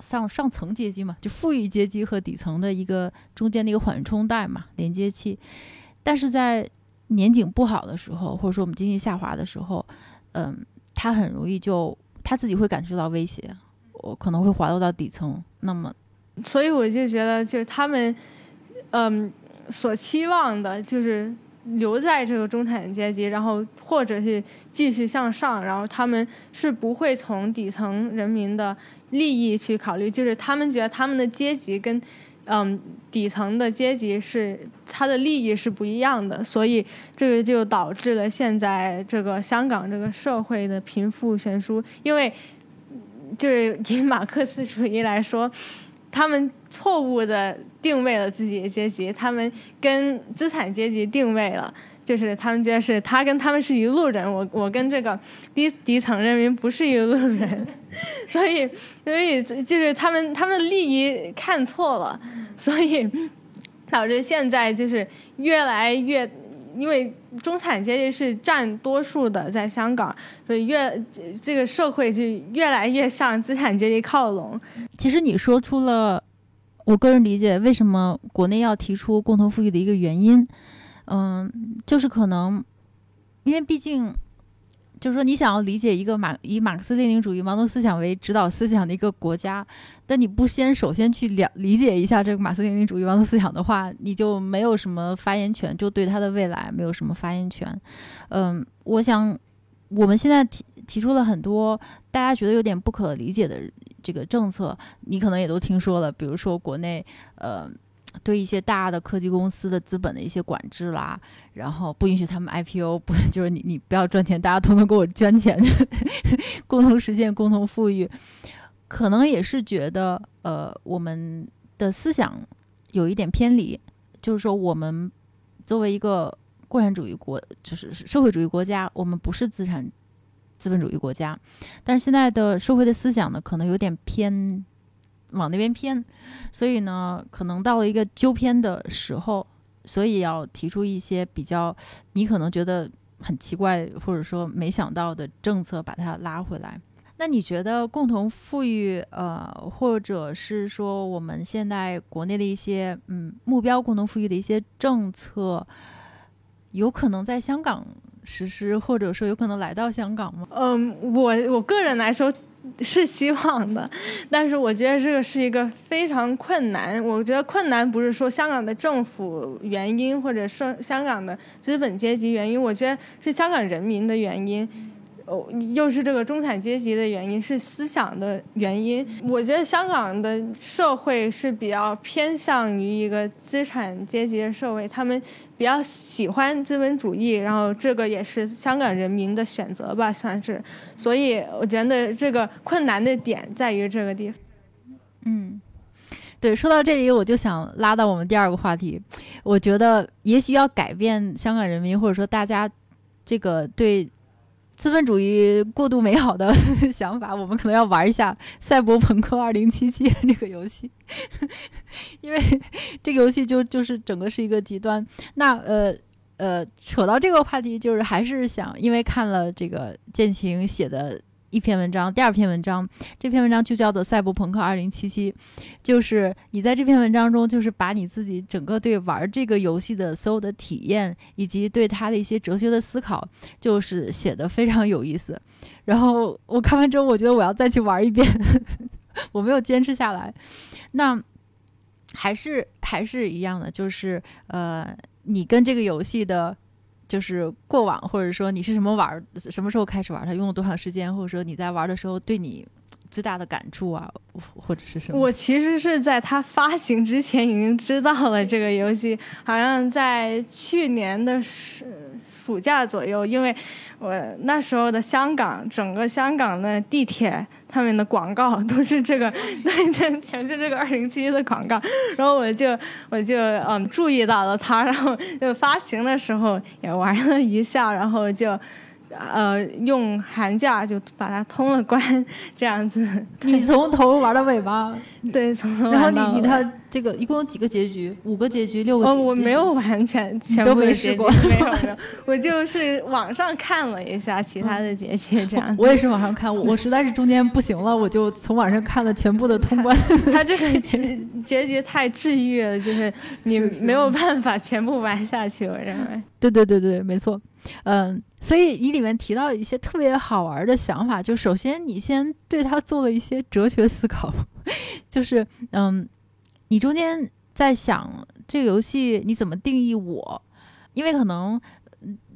B: 上上层阶级嘛，就富裕阶级和底层的一个中间的一个缓冲带嘛，连接器。但是在年景不好的时候，或者说我们经济下滑的时候，嗯，它很容易就他自己会感受到威胁，我可能会滑落到底层。那么，
A: 所以我就觉得，就是他们嗯所期望的就是。留在这个中产阶级，然后或者是继续向上，然后他们是不会从底层人民的利益去考虑，就是他们觉得他们的阶级跟嗯底层的阶级是他的利益是不一样的，所以这个就导致了现在这个香港这个社会的贫富悬殊，因为就是以马克思主义来说。他们错误的定位了自己的阶级，他们跟资产阶级定位了，就是他们觉得是他跟他们是一路人，我我跟这个低底层人民不是一路人，所以所以就是他们他们的利益看错了，所以导致现在就是越来越。因为中产阶级是占多数的，在香港，所以越这个社会就越来越向资产阶级靠拢。
B: 其实你说出了我个人理解为什么国内要提出共同富裕的一个原因，嗯，就是可能因为毕竟。就是说，你想要理解一个马以马克思列宁主义、毛泽东思想为指导思想的一个国家，但你不先首先去了理解一下这个马克思列宁主义、毛泽东思想的话，你就没有什么发言权，就对他的未来没有什么发言权。嗯，我想我们现在提提出了很多大家觉得有点不可理解的这个政策，你可能也都听说了，比如说国内呃。对一些大的科技公司的资本的一些管制啦，然后不允许他们 IPO，不 就是你你不要赚钱，大家统统给我捐钱，共同实现共同富裕，可能也是觉得呃我们的思想有一点偏离，就是说我们作为一个共产主义国，就是社会主义国家，我们不是资产资本主义国家，但是现在的社会的思想呢，可能有点偏。往那边偏，所以呢，可能到了一个纠偏的时候，所以要提出一些比较你可能觉得很奇怪或者说没想到的政策，把它拉回来。那你觉得共同富裕，呃，或者是说我们现在国内的一些嗯目标共同富裕的一些政策，有可能在香港实施，或者说有可能来到香港吗？
A: 嗯，我我个人来说。是希望的，但是我觉得这个是一个非常困难。我觉得困难不是说香港的政府原因，或者说香港的资本阶级原因，我觉得是香港人民的原因。哦，又是这个中产阶级的原因，是思想的原因。我觉得香港的社会是比较偏向于一个资产阶级的社会，他们比较喜欢资本主义，然后这个也是香港人民的选择吧，算是。所以我觉得这个困难的点在于这个地方。
B: 嗯，对，说到这里，我就想拉到我们第二个话题。我觉得也许要改变香港人民，或者说大家这个对。资本主义过度美好的 想法，我们可能要玩一下《赛博朋克2077》这个游戏，因为这个游戏就就是整个是一个极端。那呃呃，扯到这个话题，就是还是想，因为看了这个剑情写的。一篇文章，第二篇文章，这篇文章就叫做《赛博朋克2077》，就是你在这篇文章中，就是把你自己整个对玩这个游戏的所有的体验，以及对它的一些哲学的思考，就是写的非常有意思。然后我看完之后，我觉得我要再去玩一遍，我没有坚持下来。那还是还是一样的，就是呃，你跟这个游戏的。就是过往，或者说你是什么玩，什么时候开始玩它，用了多长时间，或者说你在玩的时候对你最大的感触啊，或者是什么？
A: 我其实是在它发行之前已经知道了这个游戏，好像在去年的时暑假左右，因为。我那时候的香港，整个香港的地铁，他们的广告都是这个，对，全全是这个二零七的广告。然后我就我就嗯注意到了它，然后就发行的时候也玩了一下，然后就。呃，用寒假就把它通了关，这样子。
B: 你从头玩到尾巴？
A: 对，从头玩到。
B: 然后你你他这个一共有几个结局？五个结局，六个？
A: 哦，我没有完全全
B: 部没试过，
A: 没有没有。我就是网上看了一下其他的结局，这样。
B: 我也是网上看，我 我实在是中间不行了，我就从网上看了全部的通关。
A: 他这个结结局太治愈了，就是你没有办法全部玩下去，我认为。
B: 对对对对，没错。嗯，所以你里面提到一些特别好玩的想法，就首先你先对他做了一些哲学思考，就是嗯，你中间在想这个游戏你怎么定义我？因为可能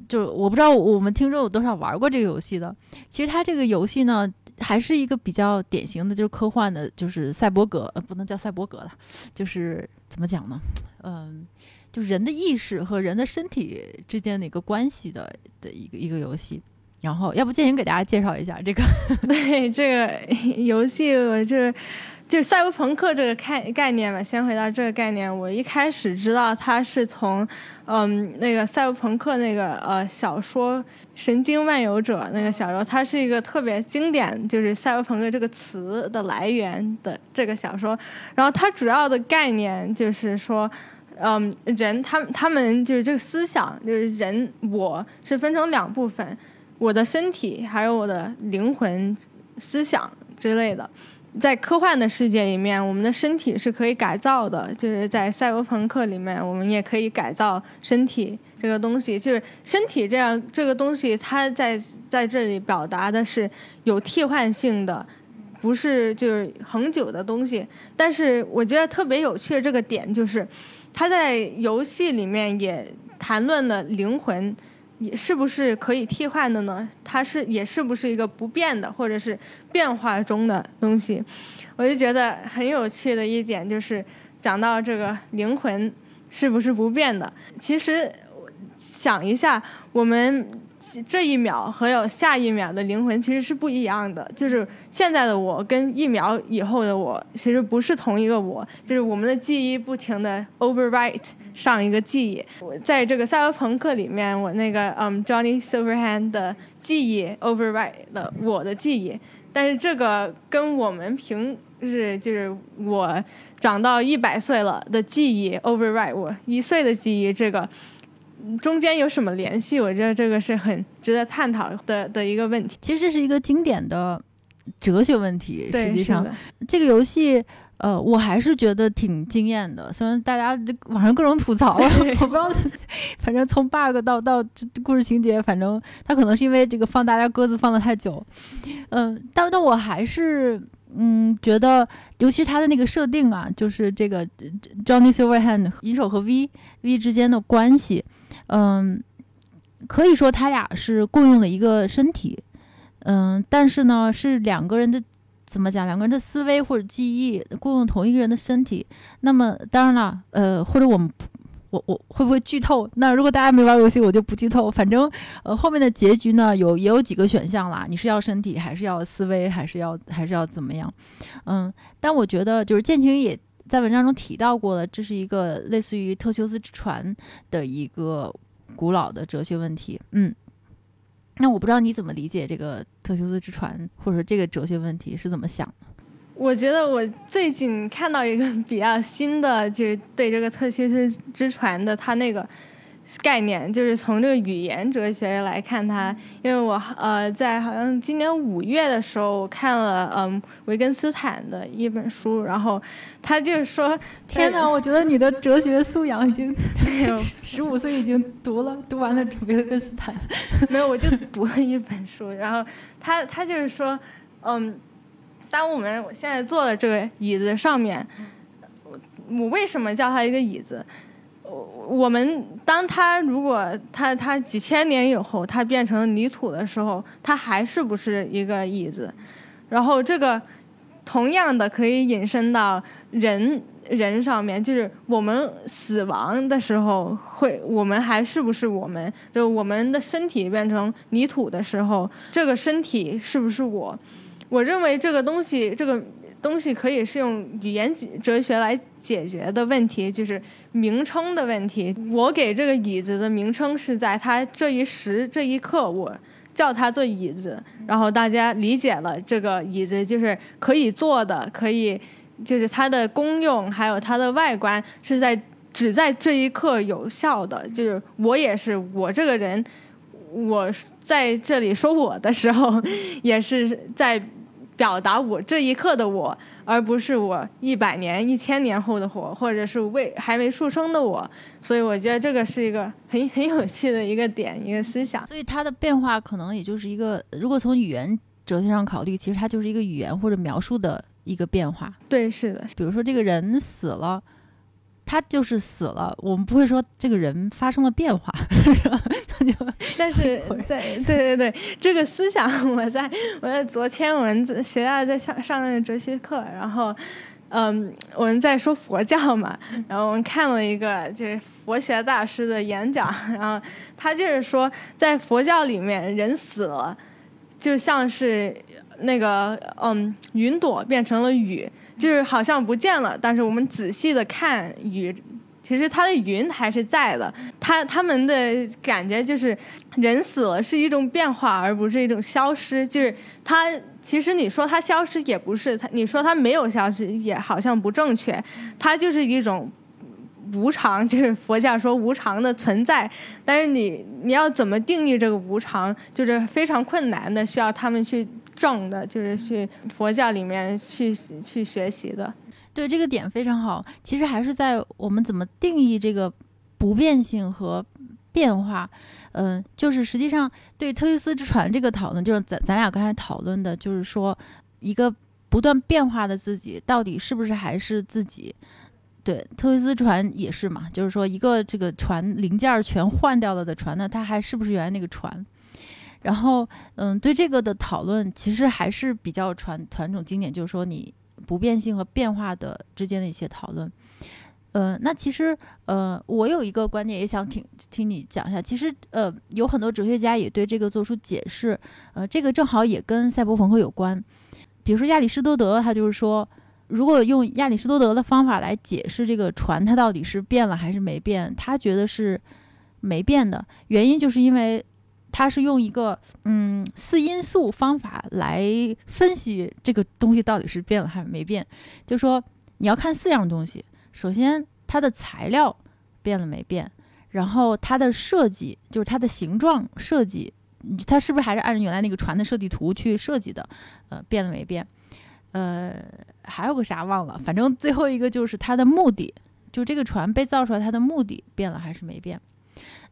B: 就我不知道我们听众有多少玩过这个游戏的。其实它这个游戏呢，还是一个比较典型的，就是科幻的，就是赛博格，呃，不能叫赛博格了，就是怎么讲呢？嗯。就人的意识和人的身体之间的一个关系的的一个一个游戏，然后要不建行给大家介绍一下这个？
A: 对这个游戏，我就是就赛博朋克这个概概念嘛。先回到这个概念，我一开始知道它是从嗯那个赛博朋克那个呃小说《神经漫游者》那个小说，它是一个特别经典，就是赛博朋克这个词的来源的这个小说。然后它主要的概念就是说。嗯，人他他们就是这个思想，就是人我是分成两部分，我的身体还有我的灵魂、思想之类的。在科幻的世界里面，我们的身体是可以改造的，就是在赛博朋克里面，我们也可以改造身体这个东西。就是身体这样这个东西，它在在这里表达的是有替换性的，不是就是恒久的东西。但是我觉得特别有趣的这个点就是。他在游戏里面也谈论了灵魂，也是不是可以替换的呢？它是也是不是一个不变的，或者是变化中的东西？我就觉得很有趣的一点就是讲到这个灵魂是不是不变的。其实想一下，我们。这一秒和有下一秒的灵魂其实是不一样的，就是现在的我跟一秒以后的我其实不是同一个我，就是我们的记忆不停的 overwrite 上一个记忆。我在这个赛博朋克里面，我那个嗯 Johnny Silverhand 的记忆 overwrite 了我的记忆，但是这个跟我们平日就是我长到一百岁了的记忆 overwrite 我一岁的记忆这个。中间有什么联系？我觉得这个是很值得探讨的的一个问题。
B: 其实这是一个经典的哲学问题。
A: 实
B: 际上，这个游戏，呃，我还是觉得挺惊艳的。虽然大家这网上各种吐槽，我不知道，反正从 bug 到到故事情节，反正他可能是因为这个放大家鸽子放的太久，嗯，但但我还是嗯觉得，尤其是他的那个设定啊，就是这个 Johnny Silverhand 银手和 V V 之间的关系，嗯，可以说他俩是共用了一个身体，嗯，但是呢，是两个人的。怎么讲？两个人的思维或者记忆共用同一个人的身体，那么当然了，呃，或者我们，我我会不会剧透？那如果大家没玩游戏，我就不剧透。反正，呃，后面的结局呢，有也有几个选项啦。你是要身体，还是要思维，还是要还是要怎么样？嗯，但我觉得就是剑情也在文章中提到过的，这是一个类似于特修斯之船的一个古老的哲学问题。嗯。那我不知道你怎么理解这个特修斯之船，或者说这个哲学问题是怎么想的？
A: 我觉得我最近看到一个比较新的，就是对这个特修斯之船的他那个。概念就是从这个语言哲学来看它，因为我呃在好像今年五月的时候我看了嗯维根斯坦的一本书，然后他就是说，
B: 天哪，我觉得你的哲学素养已经 十五岁已经读了读完了维根斯坦，
A: 没有我就读了一本书，然后他他就是说，嗯，当我们现在坐的这个椅子上面，我我为什么叫它一个椅子？我们当它如果它它几千年以后它变成泥土的时候，它还是不是一个椅子？然后这个同样的可以引申到人人上面，就是我们死亡的时候会，我们还是不是我们？就我们的身体变成泥土的时候，这个身体是不是我？我认为这个东西，这个东西可以是用语言哲学来解决的问题，就是。名称的问题，我给这个椅子的名称是在它这一时这一刻，我叫它做椅子，然后大家理解了这个椅子就是可以坐的，可以就是它的功用还有它的外观是在只在这一刻有效的，就是我也是我这个人，我在这里说我的时候，也是在。表达我这一刻的我，而不是我一百年、一千年后的我，或者是未还没出生的我。所以我觉得这个是一个很 很有趣的一个点，一个思想。
B: 所以它的变化可能也就是一个，如果从语言哲学上考虑，其实它就是一个语言或者描述的一个变化。
A: 对，是的。
B: 比如说这个人死了。他就是死了，我们不会说这个人发生了变化，他
A: 就但是在对对对，这个思想我在我在昨天我们在学校在上上那个哲学课，然后嗯我们在说佛教嘛，然后我们看了一个就是佛学大师的演讲，然后他就是说在佛教里面人死了，就像是那个嗯云朵变成了雨。就是好像不见了，但是我们仔细的看云，其实它的云还是在的。它它们的感觉就是，人死了是一种变化，而不是一种消失。就是它其实你说它消失也不是，它你说它没有消失也好像不正确。它就是一种无常，就是佛教说无常的存在。但是你你要怎么定义这个无常，就是非常困难的，需要他们去。证的，就是去佛教里面去去学习的。
B: 对这个点非常好。其实还是在我们怎么定义这个不变性和变化。嗯，就是实际上对特修斯之船这个讨论，就是咱咱俩刚才讨论的，就是说一个不断变化的自己，到底是不是还是自己？对，特维斯船也是嘛，就是说一个这个船零件全换掉了的船呢，它还是不是原来那个船？然后，嗯，对这个的讨论其实还是比较传传统经典，就是说你不变性和变化的之间的一些讨论。呃，那其实，呃，我有一个观点也想听听你讲一下。其实，呃，有很多哲学家也对这个做出解释。呃，这个正好也跟赛博朋克有关。比如说亚里士多德，他就是说，如果用亚里士多德的方法来解释这个船，它到底是变了还是没变，他觉得是没变的。原因就是因为。他是用一个嗯四因素方法来分析这个东西到底是变了还是没变，就说你要看四样东西，首先它的材料变了没变，然后它的设计就是它的形状设计，它是不是还是按照原来那个船的设计图去设计的，呃变了没变，呃，还有个啥忘了，反正最后一个就是它的目的，就这个船被造出来，它的目的变了还是没变？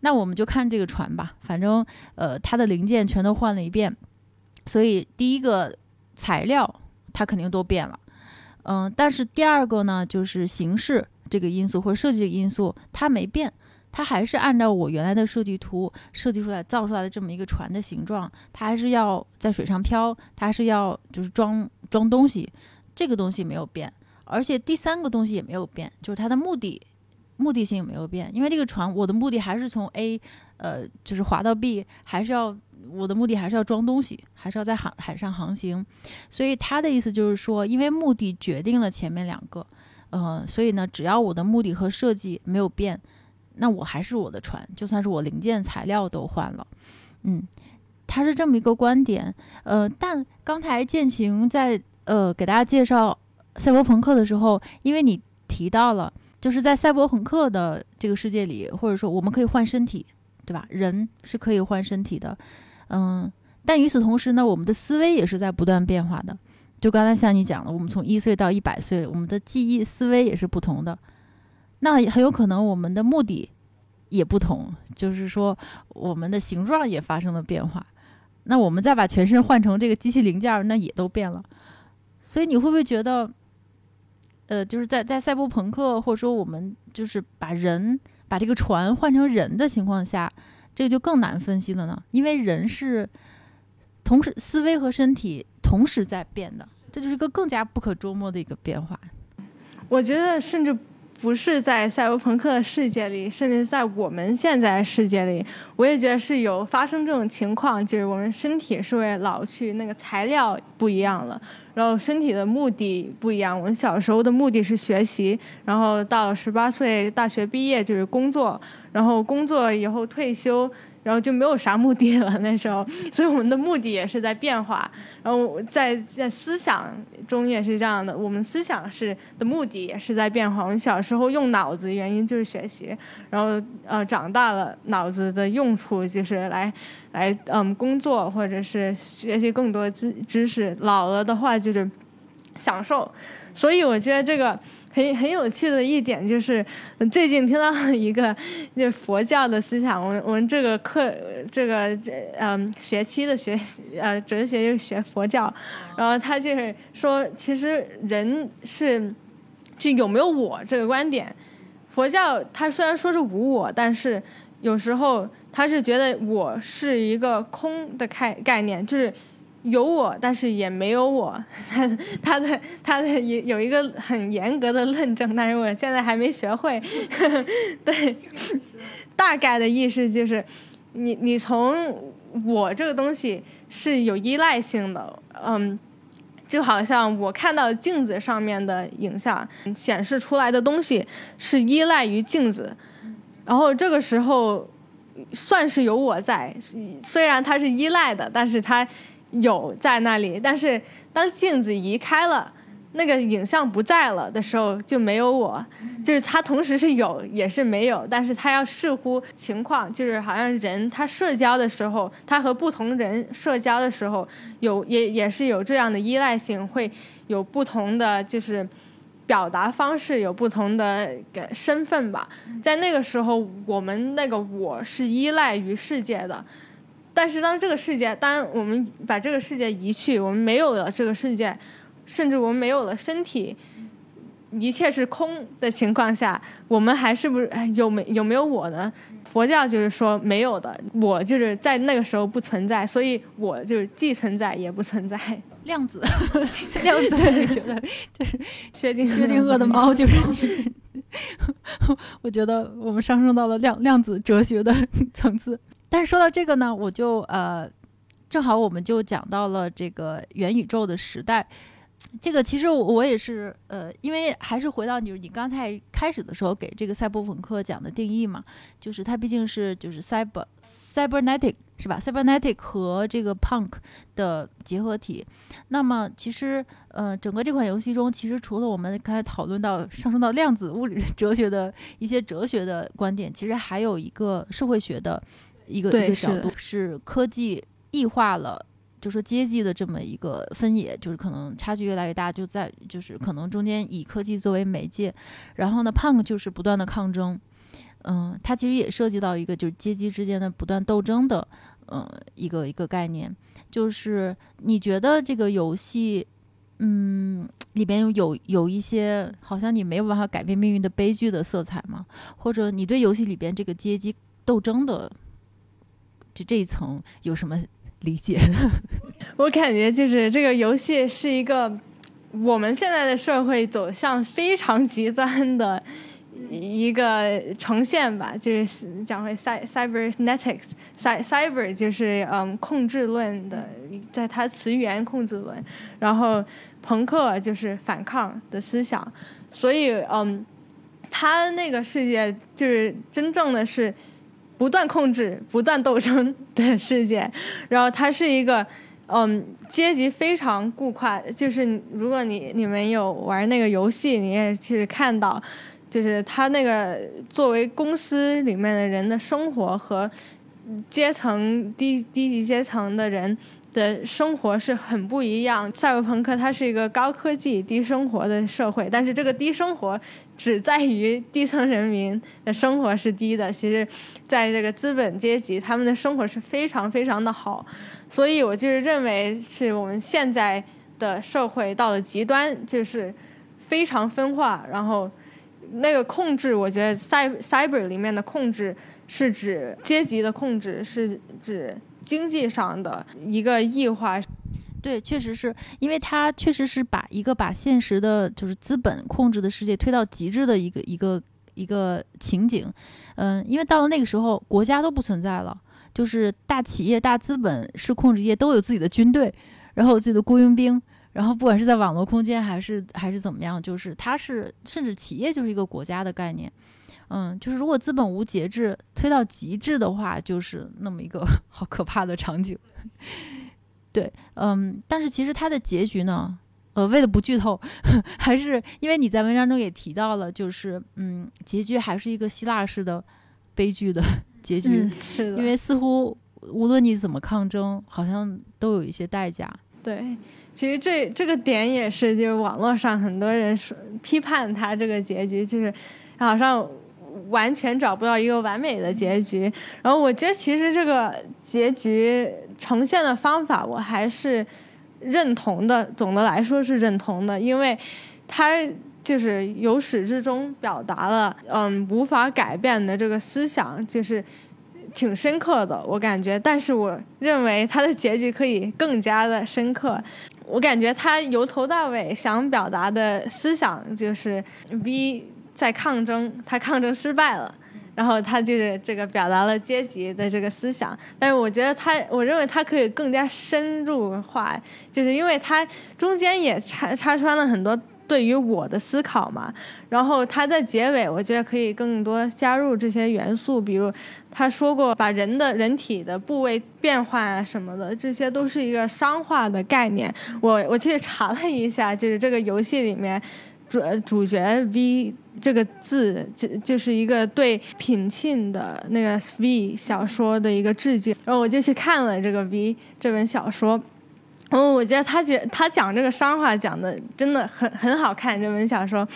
B: 那我们就看这个船吧，反正呃，它的零件全都换了一遍，所以第一个材料它肯定都变了，嗯，但是第二个呢，就是形式这个因素或者设计因素它没变。它还是按照我原来的设计图设计出来、造出来的这么一个船的形状，它还是要在水上漂，它是要就是装装东西，这个东西没有变，而且第三个东西也没有变，就是它的目的目的性也没有变，因为这个船我的目的还是从 A，呃，就是滑到 B，还是要我的目的还是要装东西，还是要在海海上航行，所以他的意思就是说，因为目的决定了前面两个，嗯，所以呢，只要我的目的和设计没有变。那我还是我的船，就算是我零件材料都换了，嗯，他是这么一个观点，呃，但刚才建晴在呃给大家介绍赛博朋克的时候，因为你提到了，就是在赛博朋克的这个世界里，或者说我们可以换身体，对吧？人是可以换身体的，嗯，但与此同时呢，我们的思维也是在不断变化的。就刚才像你讲了，我们从一岁到一百岁，我们的记忆思维也是不同的。那很有可能我们的目的也不同，就是说我们的形状也发生了变化。那我们再把全身换成这个机器零件，那也都变了。所以你会不会觉得，呃，就是在在赛博朋克或者说我们就是把人把这个船换成人的情况下，这个就更难分析了呢？因为人是同时思维和身体同时在变的，这就是一个更加不可捉摸的一个变化。
A: 我觉得甚至。不是在赛博朋克的世界里，甚至在我们现在世界里，我也觉得是有发生这种情况，就是我们身体是为老去，那个材料不一样了，然后身体的目的不一样。我们小时候的目的是学习，然后到十八岁大学毕业就是工作，然后工作以后退休。然后就没有啥目的了，那时候，所以我们的目的也是在变化。然后在在思想中也是这样的，我们思想是的目的也是在变化。我们小时候用脑子，原因就是学习，然后呃长大了，脑子的用处就是来来嗯工作或者是学习更多知知识。老了的话就是享受。所以我觉得这个。很很有趣的一点就是，最近听到一个就是佛教的思想。我们我们这个课这个嗯学期的学呃哲学就是学佛教，然后他就是说，其实人是就有没有我这个观点。佛教他虽然说是无我，但是有时候他是觉得我是一个空的概概念，就是。有我，但是也没有我。他的他的有有一个很严格的论证，但是我现在还没学会。对，大概的意思就是，你你从我这个东西是有依赖性的，嗯，就好像我看到镜子上面的影像显示出来的东西是依赖于镜子，然后这个时候算是有我在，虽然它是依赖的，但是它。有在那里，但是当镜子移开了，那个影像不在了的时候，就没有我。就是他同时是有，也是没有，但是他要视乎情况。就是好像人他社交的时候，他和不同人社交的时候，有也也是有这样的依赖性，会有不同的就是表达方式，有不同的身份吧。在那个时候，我们那个我是依赖于世界的。但是当这个世界，当我们把这个世界移去，我们没有了这个世界，甚至我们没有了身体，一切是空的情况下，我们还是不是有没有没有我呢？佛教就是说没有的，我就是在那个时候不存在，所以我就是既存在也不存在。
B: 量子，量子对学的，就是
A: 薛定
B: 薛定谔的猫，就是你。我觉得我们上升到了量量子哲学的层次。但是说到这个呢，我就呃，正好我们就讲到了这个元宇宙的时代。这个其实我也是呃，因为还是回到你你刚才开始的时候给这个赛博朋克讲的定义嘛，就是它毕竟是就是 cyber cybernetic 是吧？cybernetic 和这个 punk 的结合体。那么其实呃，整个这款游戏中，其实除了我们刚才讨论到上升到量子物理哲学的一些哲学的观点，其实还有一个社会学的。一个一个角度是科技异化了，就说阶级的这么一个分野，就是可能差距越来越大，就在就是可能中间以科技作为媒介，然后呢，punk 就是不断的抗争，嗯，它其实也涉及到一个就是阶级之间的不断斗争的，呃，一个一个概念，就是你觉得这个游戏，嗯，里边有有一些好像你没有办法改变命运的悲剧的色彩吗？或者你对游戏里边这个阶级斗争的这这一层有什么理解？
A: 我感觉就是这个游戏是一个我们现在的社会走向非常极端的一个呈现吧，就是讲回 cybernetics，cy cyber 就是嗯控制论的，在它词源控制论，然后朋克就是反抗的思想，所以嗯，他那个世界就是真正的是不断控制、不断斗争的世界，然后它是一个。嗯，阶级非常固化，就是如果你你们有玩那个游戏，你也其实看到，就是他那个作为公司里面的人的生活和阶层低低级阶层的人的生活是很不一样。赛博朋克它是一个高科技低生活的社会，但是这个低生活。只在于底层人民的生活是低的，其实，在这个资本阶级，他们的生活是非常非常的好，所以我就是认为是我们现在的社会到了极端，就是非常分化，然后那个控制，我觉得 cy cyber 里面的控制是指阶级的控制，是指经济上的一个异化。
B: 对，确实是因为它确实是把一个把现实的，就是资本控制的世界推到极致的一个一个一个情景。嗯，因为到了那个时候，国家都不存在了，就是大企业、大资本是控制业都有自己的军队，然后有自己的雇佣兵，然后不管是在网络空间还是还是怎么样，就是它是甚至企业就是一个国家的概念。嗯，就是如果资本无节制推到极致的话，就是那么一个 好可怕的场景。对，嗯，但是其实它的结局呢，呃，为了不剧透，还是因为你在文章中也提到了，就是嗯，结局还是一个希腊式的悲剧的结局，
A: 是的，
B: 因为似乎无论你怎么抗争，好像都有一些代价。
A: 对，其实这这个点也是，就是网络上很多人说批判他这个结局，就是好像。完全找不到一个完美的结局，然后我觉得其实这个结局呈现的方法我还是认同的，总的来说是认同的，因为它就是由始至终表达了嗯无法改变的这个思想，就是挺深刻的，我感觉。但是我认为它的结局可以更加的深刻，我感觉他由头到尾想表达的思想就是 V。在抗争，他抗争失败了，然后他就是这个表达了阶级的这个思想。但是我觉得他，我认为他可以更加深入化，就是因为他中间也插插穿了很多对于我的思考嘛。然后他在结尾，我觉得可以更多加入这些元素，比如他说过把人的人体的部位变化啊什么的，这些都是一个商化的概念。我 我去查了一下，就是这个游戏里面。主主角 V 这个字就就是一个对品沁的那个 V 小说的一个致敬，然后我就去看了这个 V 这本小说，然后我觉得他觉他讲这个商话讲的真的很很好看，这本小说，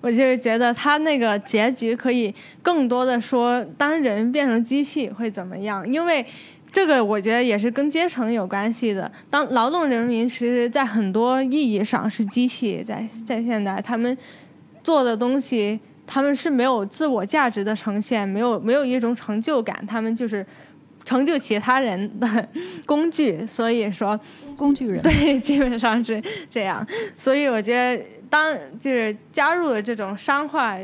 A: 我就是觉得他那个结局可以更多的说，当人变成机器会怎么样，因为。这个我觉得也是跟阶层有关系的。当劳动人民，其实在很多意义上是机器，在在现代，他们做的东西，他们是没有自我价值的呈现，没有 没有一种成就感，他们就是成就其他人的工具。所以说，
B: 工具人
A: 对，基本上是这样。所以我觉得，当就是加入了这种商化，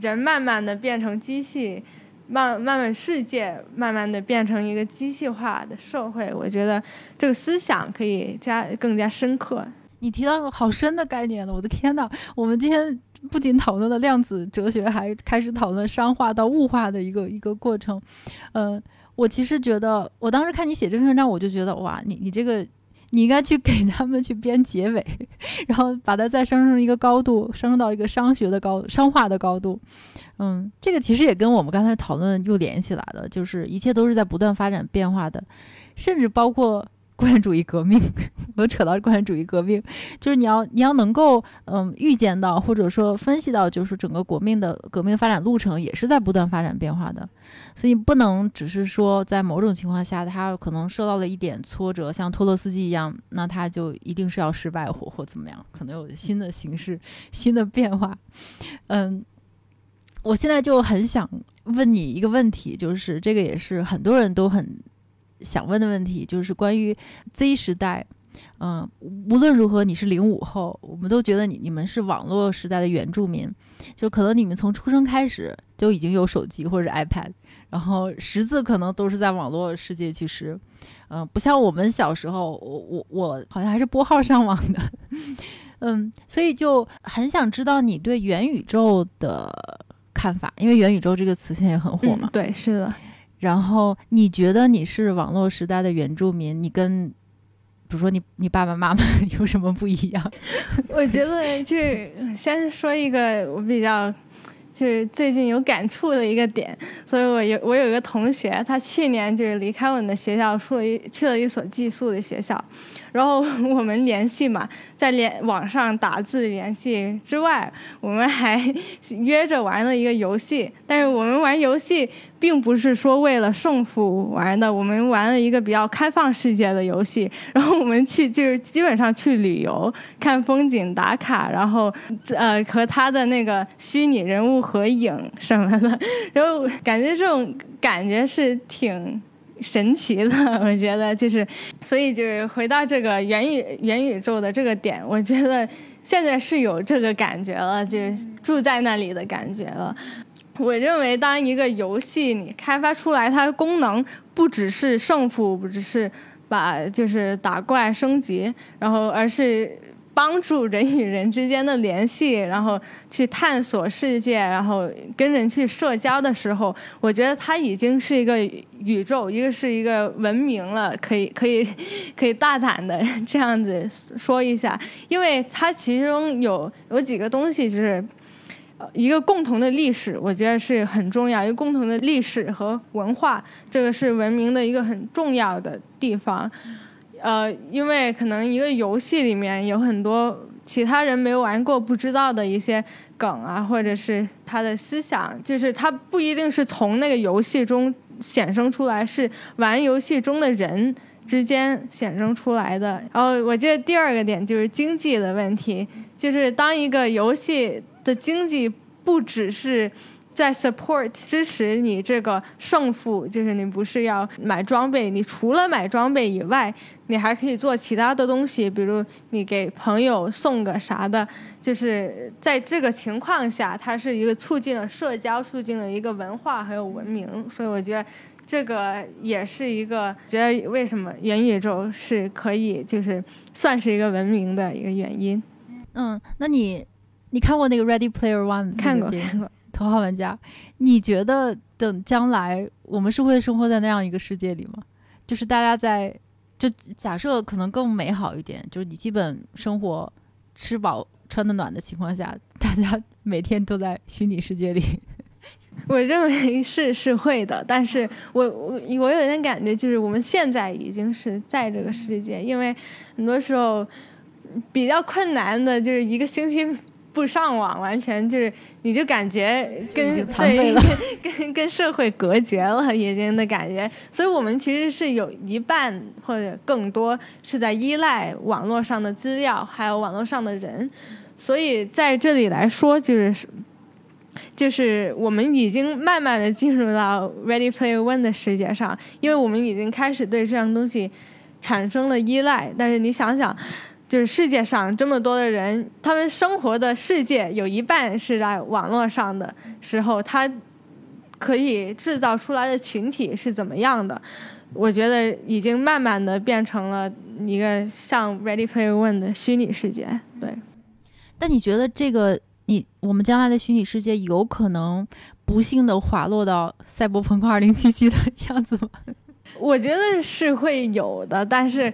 A: 人慢慢的变成机器。慢慢慢，世界慢慢的变成一个机器化的社会，我觉得这个思想可以加更加深刻。
B: 你提到个好深的概念了，我的天呐！我们今天不仅讨论了量子哲学，还开始讨论商化到物化的一个一个过程。嗯，我其实觉得，我当时看你写这篇文章，我就觉得哇，你你这个。你应该去给他们去编结尾，然后把它再上升一个高度，升到一个商学的高、商化的高度。嗯，这个其实也跟我们刚才讨论又连起来了，就是一切都是在不断发展变化的，甚至包括共产主义革命，我扯到共产主义革命，就是你要你要能够嗯预见到或者说分析到，就是整个国命的革命发展路程也是在不断发展变化的，所以不能只是说在某种情况下他可能受到了一点挫折，像托洛斯基一样，那他就一定是要失败或或怎么样，可能有新的形式、新的变化。嗯，我现在就很想问你一个问题，就是这个也是很多人都很。想问的问题就是关于 Z 时代，嗯，无论如何你是零五后，我们都觉得你你们是网络时代的原住民，就可能你们从出生开始就已经有手机或者 iPad，然后识字可能都是在网络世界去识，嗯，不像我们小时候，我我我好像还是拨号上网的，嗯，所以就很想知道你对元宇宙的看法，因为元宇宙这个词现在也很火嘛，
A: 对，是的。
B: 然后你觉得你是网络时代的原住民？你跟，比如说你你爸爸妈妈 有什么不一样？
A: 我觉得就是先说一个我比较就是最近有感触的一个点，所以我有我有一个同学，他去年就是离开我们的学校，去了一去了一所寄宿的学校。然后我们联系嘛，在联网上打字联系之外，我们还约着玩了一个游戏。但是我们玩游戏并不是说为了胜负玩的，我们玩了一个比较开放世界的游戏。然后我们去就是基本上去旅游、看风景、打卡，然后呃和他的那个虚拟人物合影什么的。然后感觉这种感觉是挺。神奇的，我觉得就是，所以就是回到这个元宇元宇宙的这个点，我觉得现在是有这个感觉了，就住在那里的感觉了。我认为，当一个游戏你开发出来，它的功能不只是胜负，不只是把就是打怪升级，然后而是。帮助人与人之间的联系，然后去探索世界，然后跟人去社交的时候，我觉得它已经是一个宇宙，一个是一个文明了，可以可以 可以大胆的这样子说一下，因为它其中有有几个东西就是一个共同的历史，我觉得是很重要，一个共同的历史和文化，这个是文明的一个很重要的地方。呃，因为可能一个游戏里面有很多其他人没玩过、不知道的一些梗啊，或者是他的思想，就是他不一定是从那个游戏中显生出来，是玩游戏中的人之间显生出来的。然后我觉得第二个点就是经济的问题，就是当一个游戏的经济不只是。在 support 支持你这个胜负，就是你不是要买装备，你除了买装备以外，你还可以做其他的东西，比如你给朋友送个啥的，就是在这个情况下，它是一个促进了社交，促进了一个文化还有文明，所以我觉得这个也是一个觉得为什么元宇宙是可以就是算是一个文明的一个原因。
B: 嗯，那你你看过那个 Ready Player One
A: 看过看过。
B: 头号玩家，你觉得等将来我们是会生活在那样一个世界里吗？就是大家在，就假设可能更美好一点，就是你基本生活吃饱穿的暖的情况下，大家每天都在虚拟世界里。
A: 我认为是是会的，但是我我我有点感觉，就是我们现在已经是在这个世界，因为很多时候比较困难的就是一个星期。不上网，完全就是，你就感觉跟对 跟跟社会隔绝了，已经的感觉。所以，我们其实是有一半或者更多是在依赖网络上的资料，还有网络上的人。所以，在这里来说，就是就是我们已经慢慢的进入到 Ready Player One 的世界上，因为我们已经开始对这样东西产生了依赖。但是，你想想。就是世界上这么多的人，他们生活的世界有一半是在网络上的时候，他可以制造出来的群体是怎么样的？我觉得已经慢慢的变成了一个像 Ready Player One 的虚拟世界。对。
B: 但你觉得这个你我们将来的虚拟世界有可能不幸的滑落到赛博朋克二零七七的样子吗？
A: 我觉得是会有的，但是。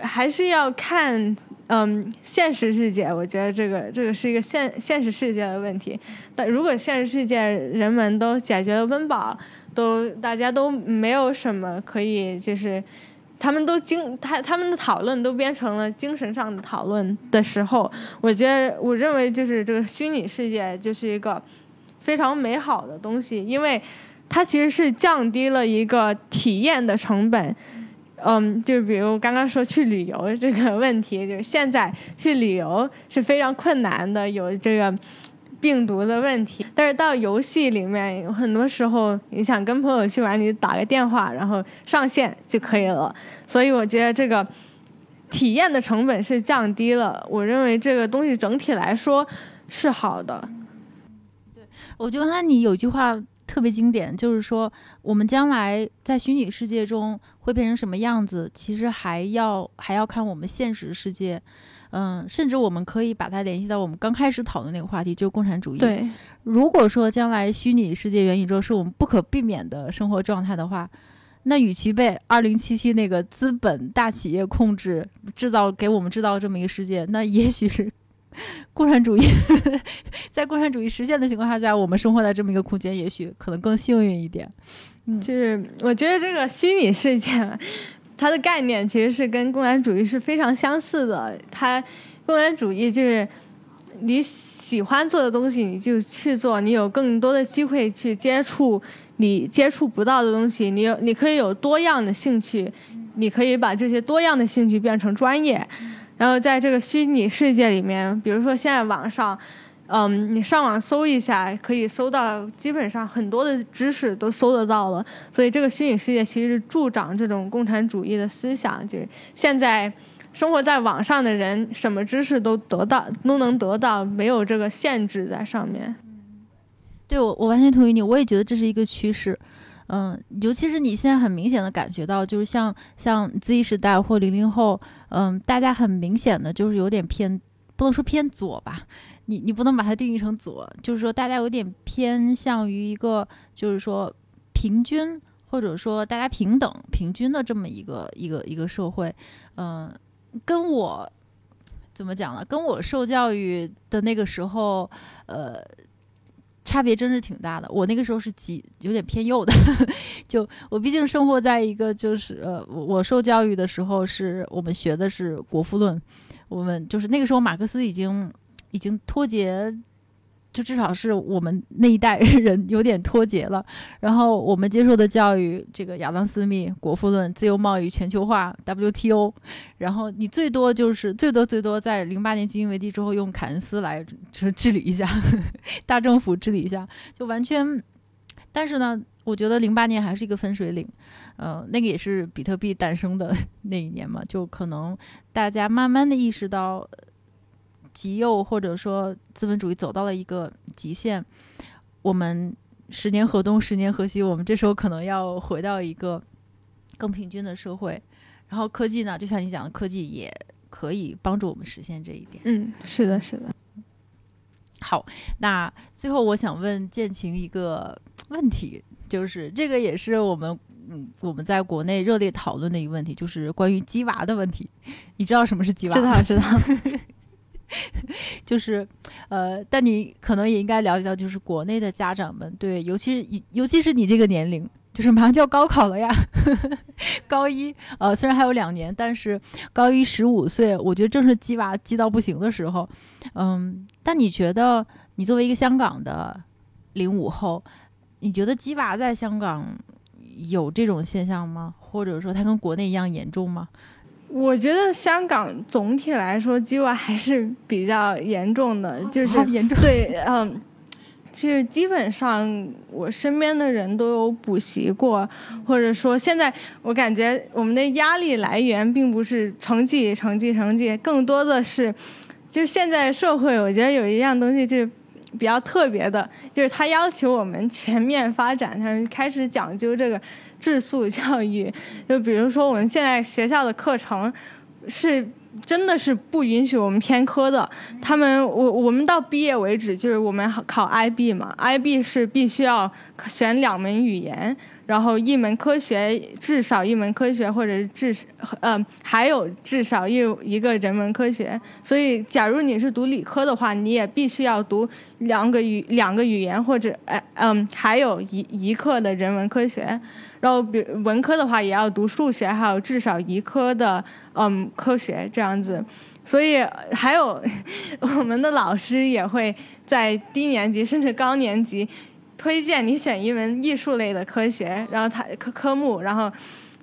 A: 还是要看，嗯，现实世界。我觉得这个这个是一个现现实世界的问题。但如果现实世界人们都解决了温饱，都大家都没有什么可以就是他们都精他他们的讨论都变成了精神上的讨论的时候，我觉得我认为就是这个虚拟世界就是一个非常美好的东西，因为它其实是降低了一个体验的成本。嗯，就比如刚刚说去旅游这个问题，就是现在去旅游是非常困难的，有这个。病毒的问题，但是到游戏里面，有很多时候你想跟朋友去玩，你就打个电话，然后上线就可以了。所以我觉得这个体验的成本是降低了。我认为这个东西整体来说是好的。
B: 对，我觉得那你有句话特别经典，就是说我们将来在虚拟世界中会变成什么样子，其实还要还要看我们现实世界。嗯，甚至我们可以把它联系到我们刚开始讨论那个话题，就是共产主义。
A: 对，
B: 如果说将来虚拟世界、元宇宙是我们不可避免的生活状态的话，那与其被二零七七那个资本大企业控制、制造给我们制造这么一个世界，那也许是 共产主义 在共产主义实现的情况下，我们生活在这么一个空间，也许可能更幸运一点。
A: 嗯，就是我觉得这个虚拟世界。它的概念其实是跟共产主义是非常相似的。它，共产主义就是你喜欢做的东西你就去做，你有更多的机会去接触你接触不到的东西，你有你可以有多样的兴趣，你可以把这些多样的兴趣变成专业。然后在这个虚拟世界里面，比如说现在网上。嗯，你上网搜一下，可以搜到基本上很多的知识都搜得到了。所以这个虚拟世界其实助长这种共产主义的思想，就是现在生活在网上的人，什么知识都得到，都能得到，没有这个限制在上面。
B: 对，我我完全同意你，我也觉得这是一个趋势。嗯，尤其是你现在很明显的感觉到，就是像像 Z 时代或零零后，嗯，大家很明显的就是有点偏，不能说偏左吧。你你不能把它定义成左，就是说大家有点偏向于一个，就是说平均或者说大家平等平均的这么一个一个一个社会，嗯，跟我怎么讲呢？跟我受教育的那个时候，呃，差别真是挺大的。我那个时候是极有点偏右的，就我毕竟生活在一个就是呃，我受教育的时候是我们学的是国富论，我们就是那个时候马克思已经。已经脱节，就至少是我们那一代 人有点脱节了。然后我们接受的教育，这个亚当·斯密《国富论》、自由贸易、全球化、WTO。然后你最多就是最多最多在零八年基金危机之后用凯恩斯来就是治理一下 大政府治理一下，就完全。但是呢，我觉得零八年还是一个分水岭，呃，那个也是比特币诞生的 那一年嘛，就可能大家慢慢的意识到。极右或者说资本主义走到了一个极限，我们十年河东十年河西，我们这时候可能要回到一个更平均的社会。然后科技呢，就像你讲的，科技也可以帮助我们实现这一点。
A: 嗯，是的，是的。
B: 好，那最后我想问建晴一个问题，就是这个也是我们嗯我们在国内热烈讨论的一个问题，就是关于鸡娃的问题。你知道什么是鸡娃？
A: 知道，知道。
B: 就是，呃，但你可能也应该了解到，就是国内的家长们对，尤其是尤其是你这个年龄，就是马上就要高考了呀，高一，呃，虽然还有两年，但是高一十五岁，我觉得正是鸡娃鸡到不行的时候，嗯，但你觉得，你作为一个香港的零五后，你觉得鸡娃在香港有这种现象吗？或者说它跟国内一样严重吗？
A: 我觉得香港总体来说，鸡娃还是比较严重的，就是对，嗯，其实基本上我身边的人都有补习过，或者说现在我感觉我们的压力来源并不是成绩、成绩、成绩，更多的是，就是现在社会，我觉得有一样东西就比较特别的，就是他要求我们全面发展，他开始讲究这个。质素教育，就比如说我们现在学校的课程，是真的是不允许我们偏科的。他们我我们到毕业为止，就是我们考 IB 嘛，IB 是必须要选两门语言，然后一门科学至少一门科学，或者至呃还有至少一一个人文科学。所以，假如你是读理科的话，你也必须要读两个语两个语言，或者呃嗯还有一一课的人文科学。然后，比文科的话，也要读数学，还有至少一科的嗯科学这样子。所以，还有我们的老师也会在低年级甚至高年级。推荐你选一门艺术类的科学，然后他科科目，然后，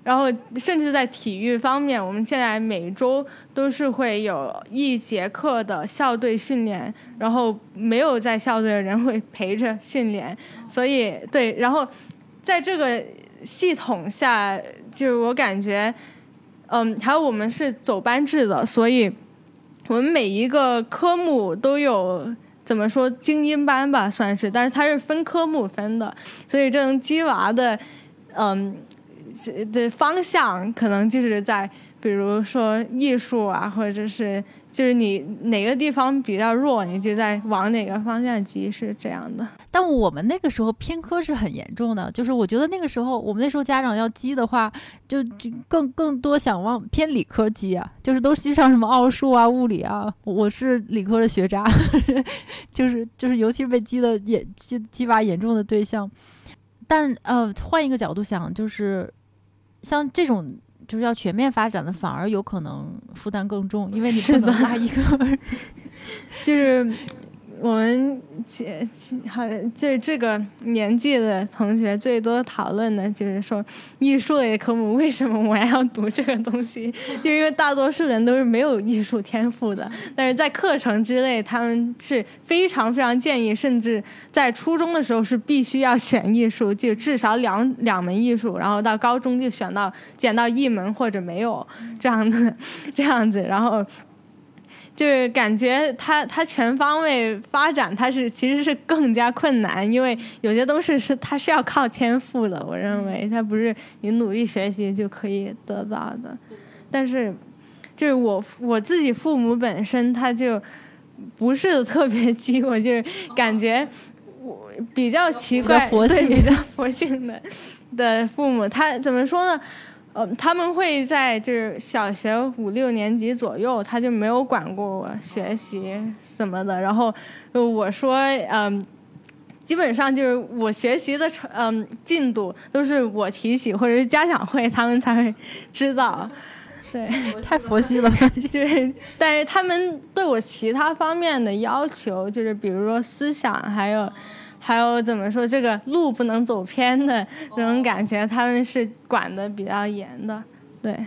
A: 然后甚至在体育方面，我们现在每周都是会有一节课的校队训练，然后没有在校队的人会陪着训练，所以对，然后在这个系统下，就是我感觉，嗯，还有我们是走班制的，所以我们每一个科目都有。怎么说精英班吧，算是，但是它是分科目分的，所以这种鸡娃的，嗯，的方向可能就是在。比如说艺术啊，或者是就是你哪个地方比较弱，你就在往哪个方向挤，是这样的。
B: 但我们那个时候偏科是很严重的，就是我觉得那个时候我们那时候家长要积的话，就就更更多想往偏理科积啊，就是都积上什么奥数啊、物理啊。我是理科的学渣，就是就是尤其是被积的严积积娃严重的对象。但呃，换一个角度想，就是像这种。就是要全面发展的，反而有可能负担更重，因为你不能拉一个
A: 就是。我们这好这这个年纪的同学最多讨论的就是说，艺术类科目为什么我要读这个东西？就 因为大多数人都是没有艺术天赋的，但是在课程之类，他们是非常非常建议，甚至在初中的时候是必须要选艺术，就至少两两门艺术，然后到高中就选到捡到一门或者没有这样的 这样子，然后。就是感觉它它全方位发展，它是其实是更加困难，因为有些东西是它是要靠天赋的。我认为它不是你努力学习就可以得到的。但是，就是我我自己父母本身他就不是特别激，我就是感觉我比较奇怪，对比较佛性的的父母，他怎么说呢？呃，他们会在就是小学五六年级左右，他就没有管过我学习什么的。然后我说，嗯，基本上就是我学习的成，嗯，进度都是我提起或者是家长会，他们才会知道。对，
B: 太佛系了，
A: 就是，但是他们对我其他方面的要求，就是比如说思想还有。还有怎么说这个路不能走偏的那种感觉，他们是管的比较严的，对。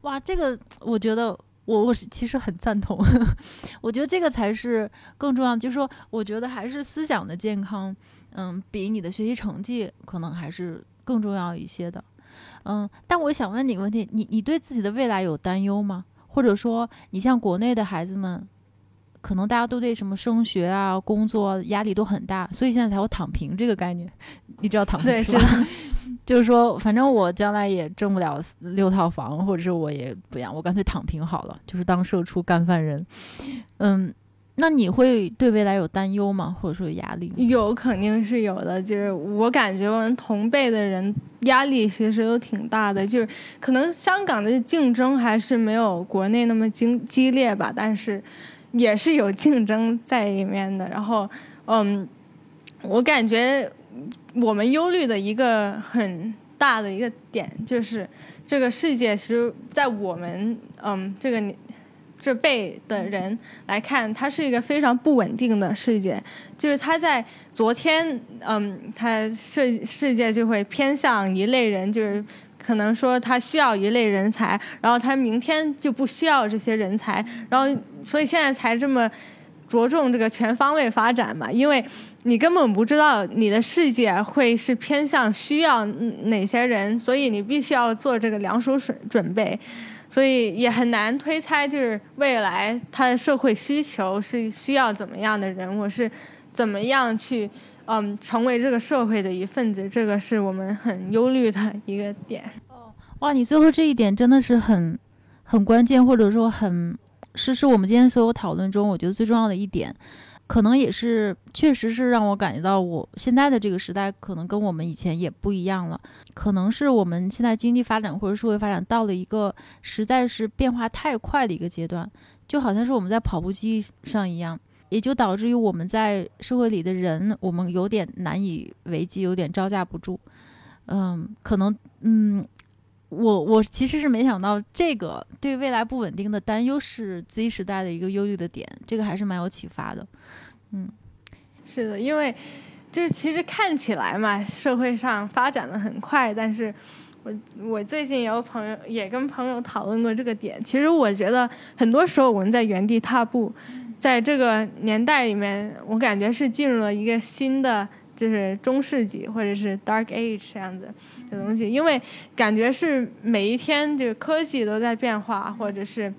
B: 哇，这个我觉得我我是其实很赞同，我觉得这个才是更重要的，就是说我觉得还是思想的健康，嗯，比你的学习成绩可能还是更重要一些的，嗯。但我想问你个问题，你你对自己的未来有担忧吗？或者说，你像国内的孩子们？可能大家都对什么升学啊、工作压力都很大，所以现在才有躺平这个概念。你知道躺平是吧？就是说，反正我将来也挣不了六套房，或者是我也不样，我干脆躺平好了，就是当社畜干饭人。嗯，那你会对未来有担忧吗？或者说有压力？
A: 有，肯定是有的。就是我感觉我们同辈的人压力其实都挺大的。就是可能香港的竞争还是没有国内那么激激烈吧，但是。也是有竞争在里面的，然后，嗯，我感觉我们忧虑的一个很大的一个点就是，这个世界其实，在我们嗯这个这辈的人来看，它是一个非常不稳定的世界。就是它在昨天，嗯，它世世界就会偏向一类人，就是。可能说他需要一类人才，然后他明天就不需要这些人才，然后所以现在才这么着重这个全方位发展嘛，因为你根本不知道你的世界会是偏向需要哪些人，所以你必须要做这个两手准准备，所以也很难推猜就是未来他的社会需求是需要怎么样的人，我是怎么样去。嗯，成为这个社会的一份子，这个是我们很忧虑的一个点。
B: 哦，哇，你最后这一点真的是很很关键，或者说很是是我们今天所有讨论中我觉得最重要的一点。可能也是，确实是让我感觉到，我现在的这个时代可能跟我们以前也不一样了。可能是我们现在经济发展或者社会发展到了一个实在是变化太快的一个阶段，就好像是我们在跑步机上一样，也就导致于我们在社会里的人，我们有点难以为继，有点招架不住。嗯，可能，嗯。我我其实是没想到，这个对未来不稳定的担忧是 Z 时代的一个忧虑的点，这个还是蛮有启发的。嗯，
A: 是的，因为就是其实看起来嘛，社会上发展的很快，但是我我最近有朋友也跟朋友讨论过这个点。其实我觉得很多时候我们在原地踏步，在这个年代里面，我感觉是进入了一个新的。就是中世纪或者是 Dark Age 这样子的东西，因为感觉是每一天就是科技都在变化，或者是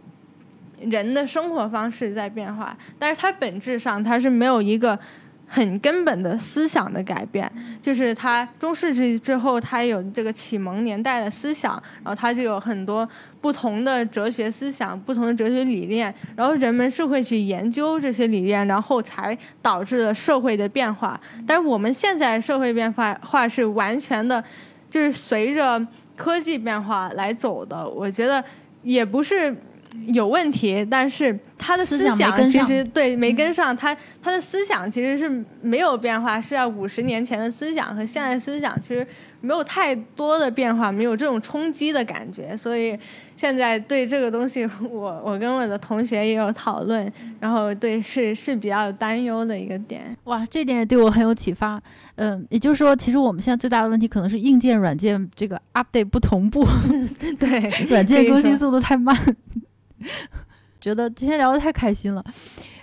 A: 人的生活方式在变化，但是它本质上它是没有一个。很根本的思想的改变，就是他中世纪之后，他有这个启蒙年代的思想，然后他就有很多不同的哲学思想、不同的哲学理念，然后人们是会去研究这些理念，然后才导致了社会的变化。但是我们现在社会变化化是完全的，就是随着科技变化来走的。我觉得也不是。有问题，但是他的思想其实对没跟上，他他的思想其实是没有变化，是要五十年前的思想和现在思想其实没有太多的变化，没有这种冲击的感觉，所以现在对这个东西，我我跟我的同学也有讨论，然后对是是比较有担忧的一个点。
B: 哇，这点也对我很有启发。嗯，也就是说，其实我们现在最大的问题可能是硬件、软件这个 update 不同步，
A: 对，
B: 软件更新速度太慢。觉得今天聊得太开心了，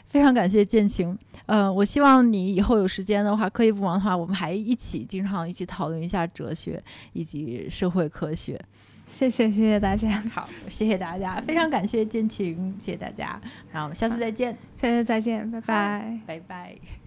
B: 非常感谢建晴。呃，我希望你以后有时间的话，可以不忙的话，我们还一起经常一起讨论一下哲学以及社会科学。
A: 谢谢，谢谢大家。
B: 好，谢谢大家，非常感谢建晴，谢谢大家。那我们下次再见，
A: 下次再见，拜拜，
B: 拜拜。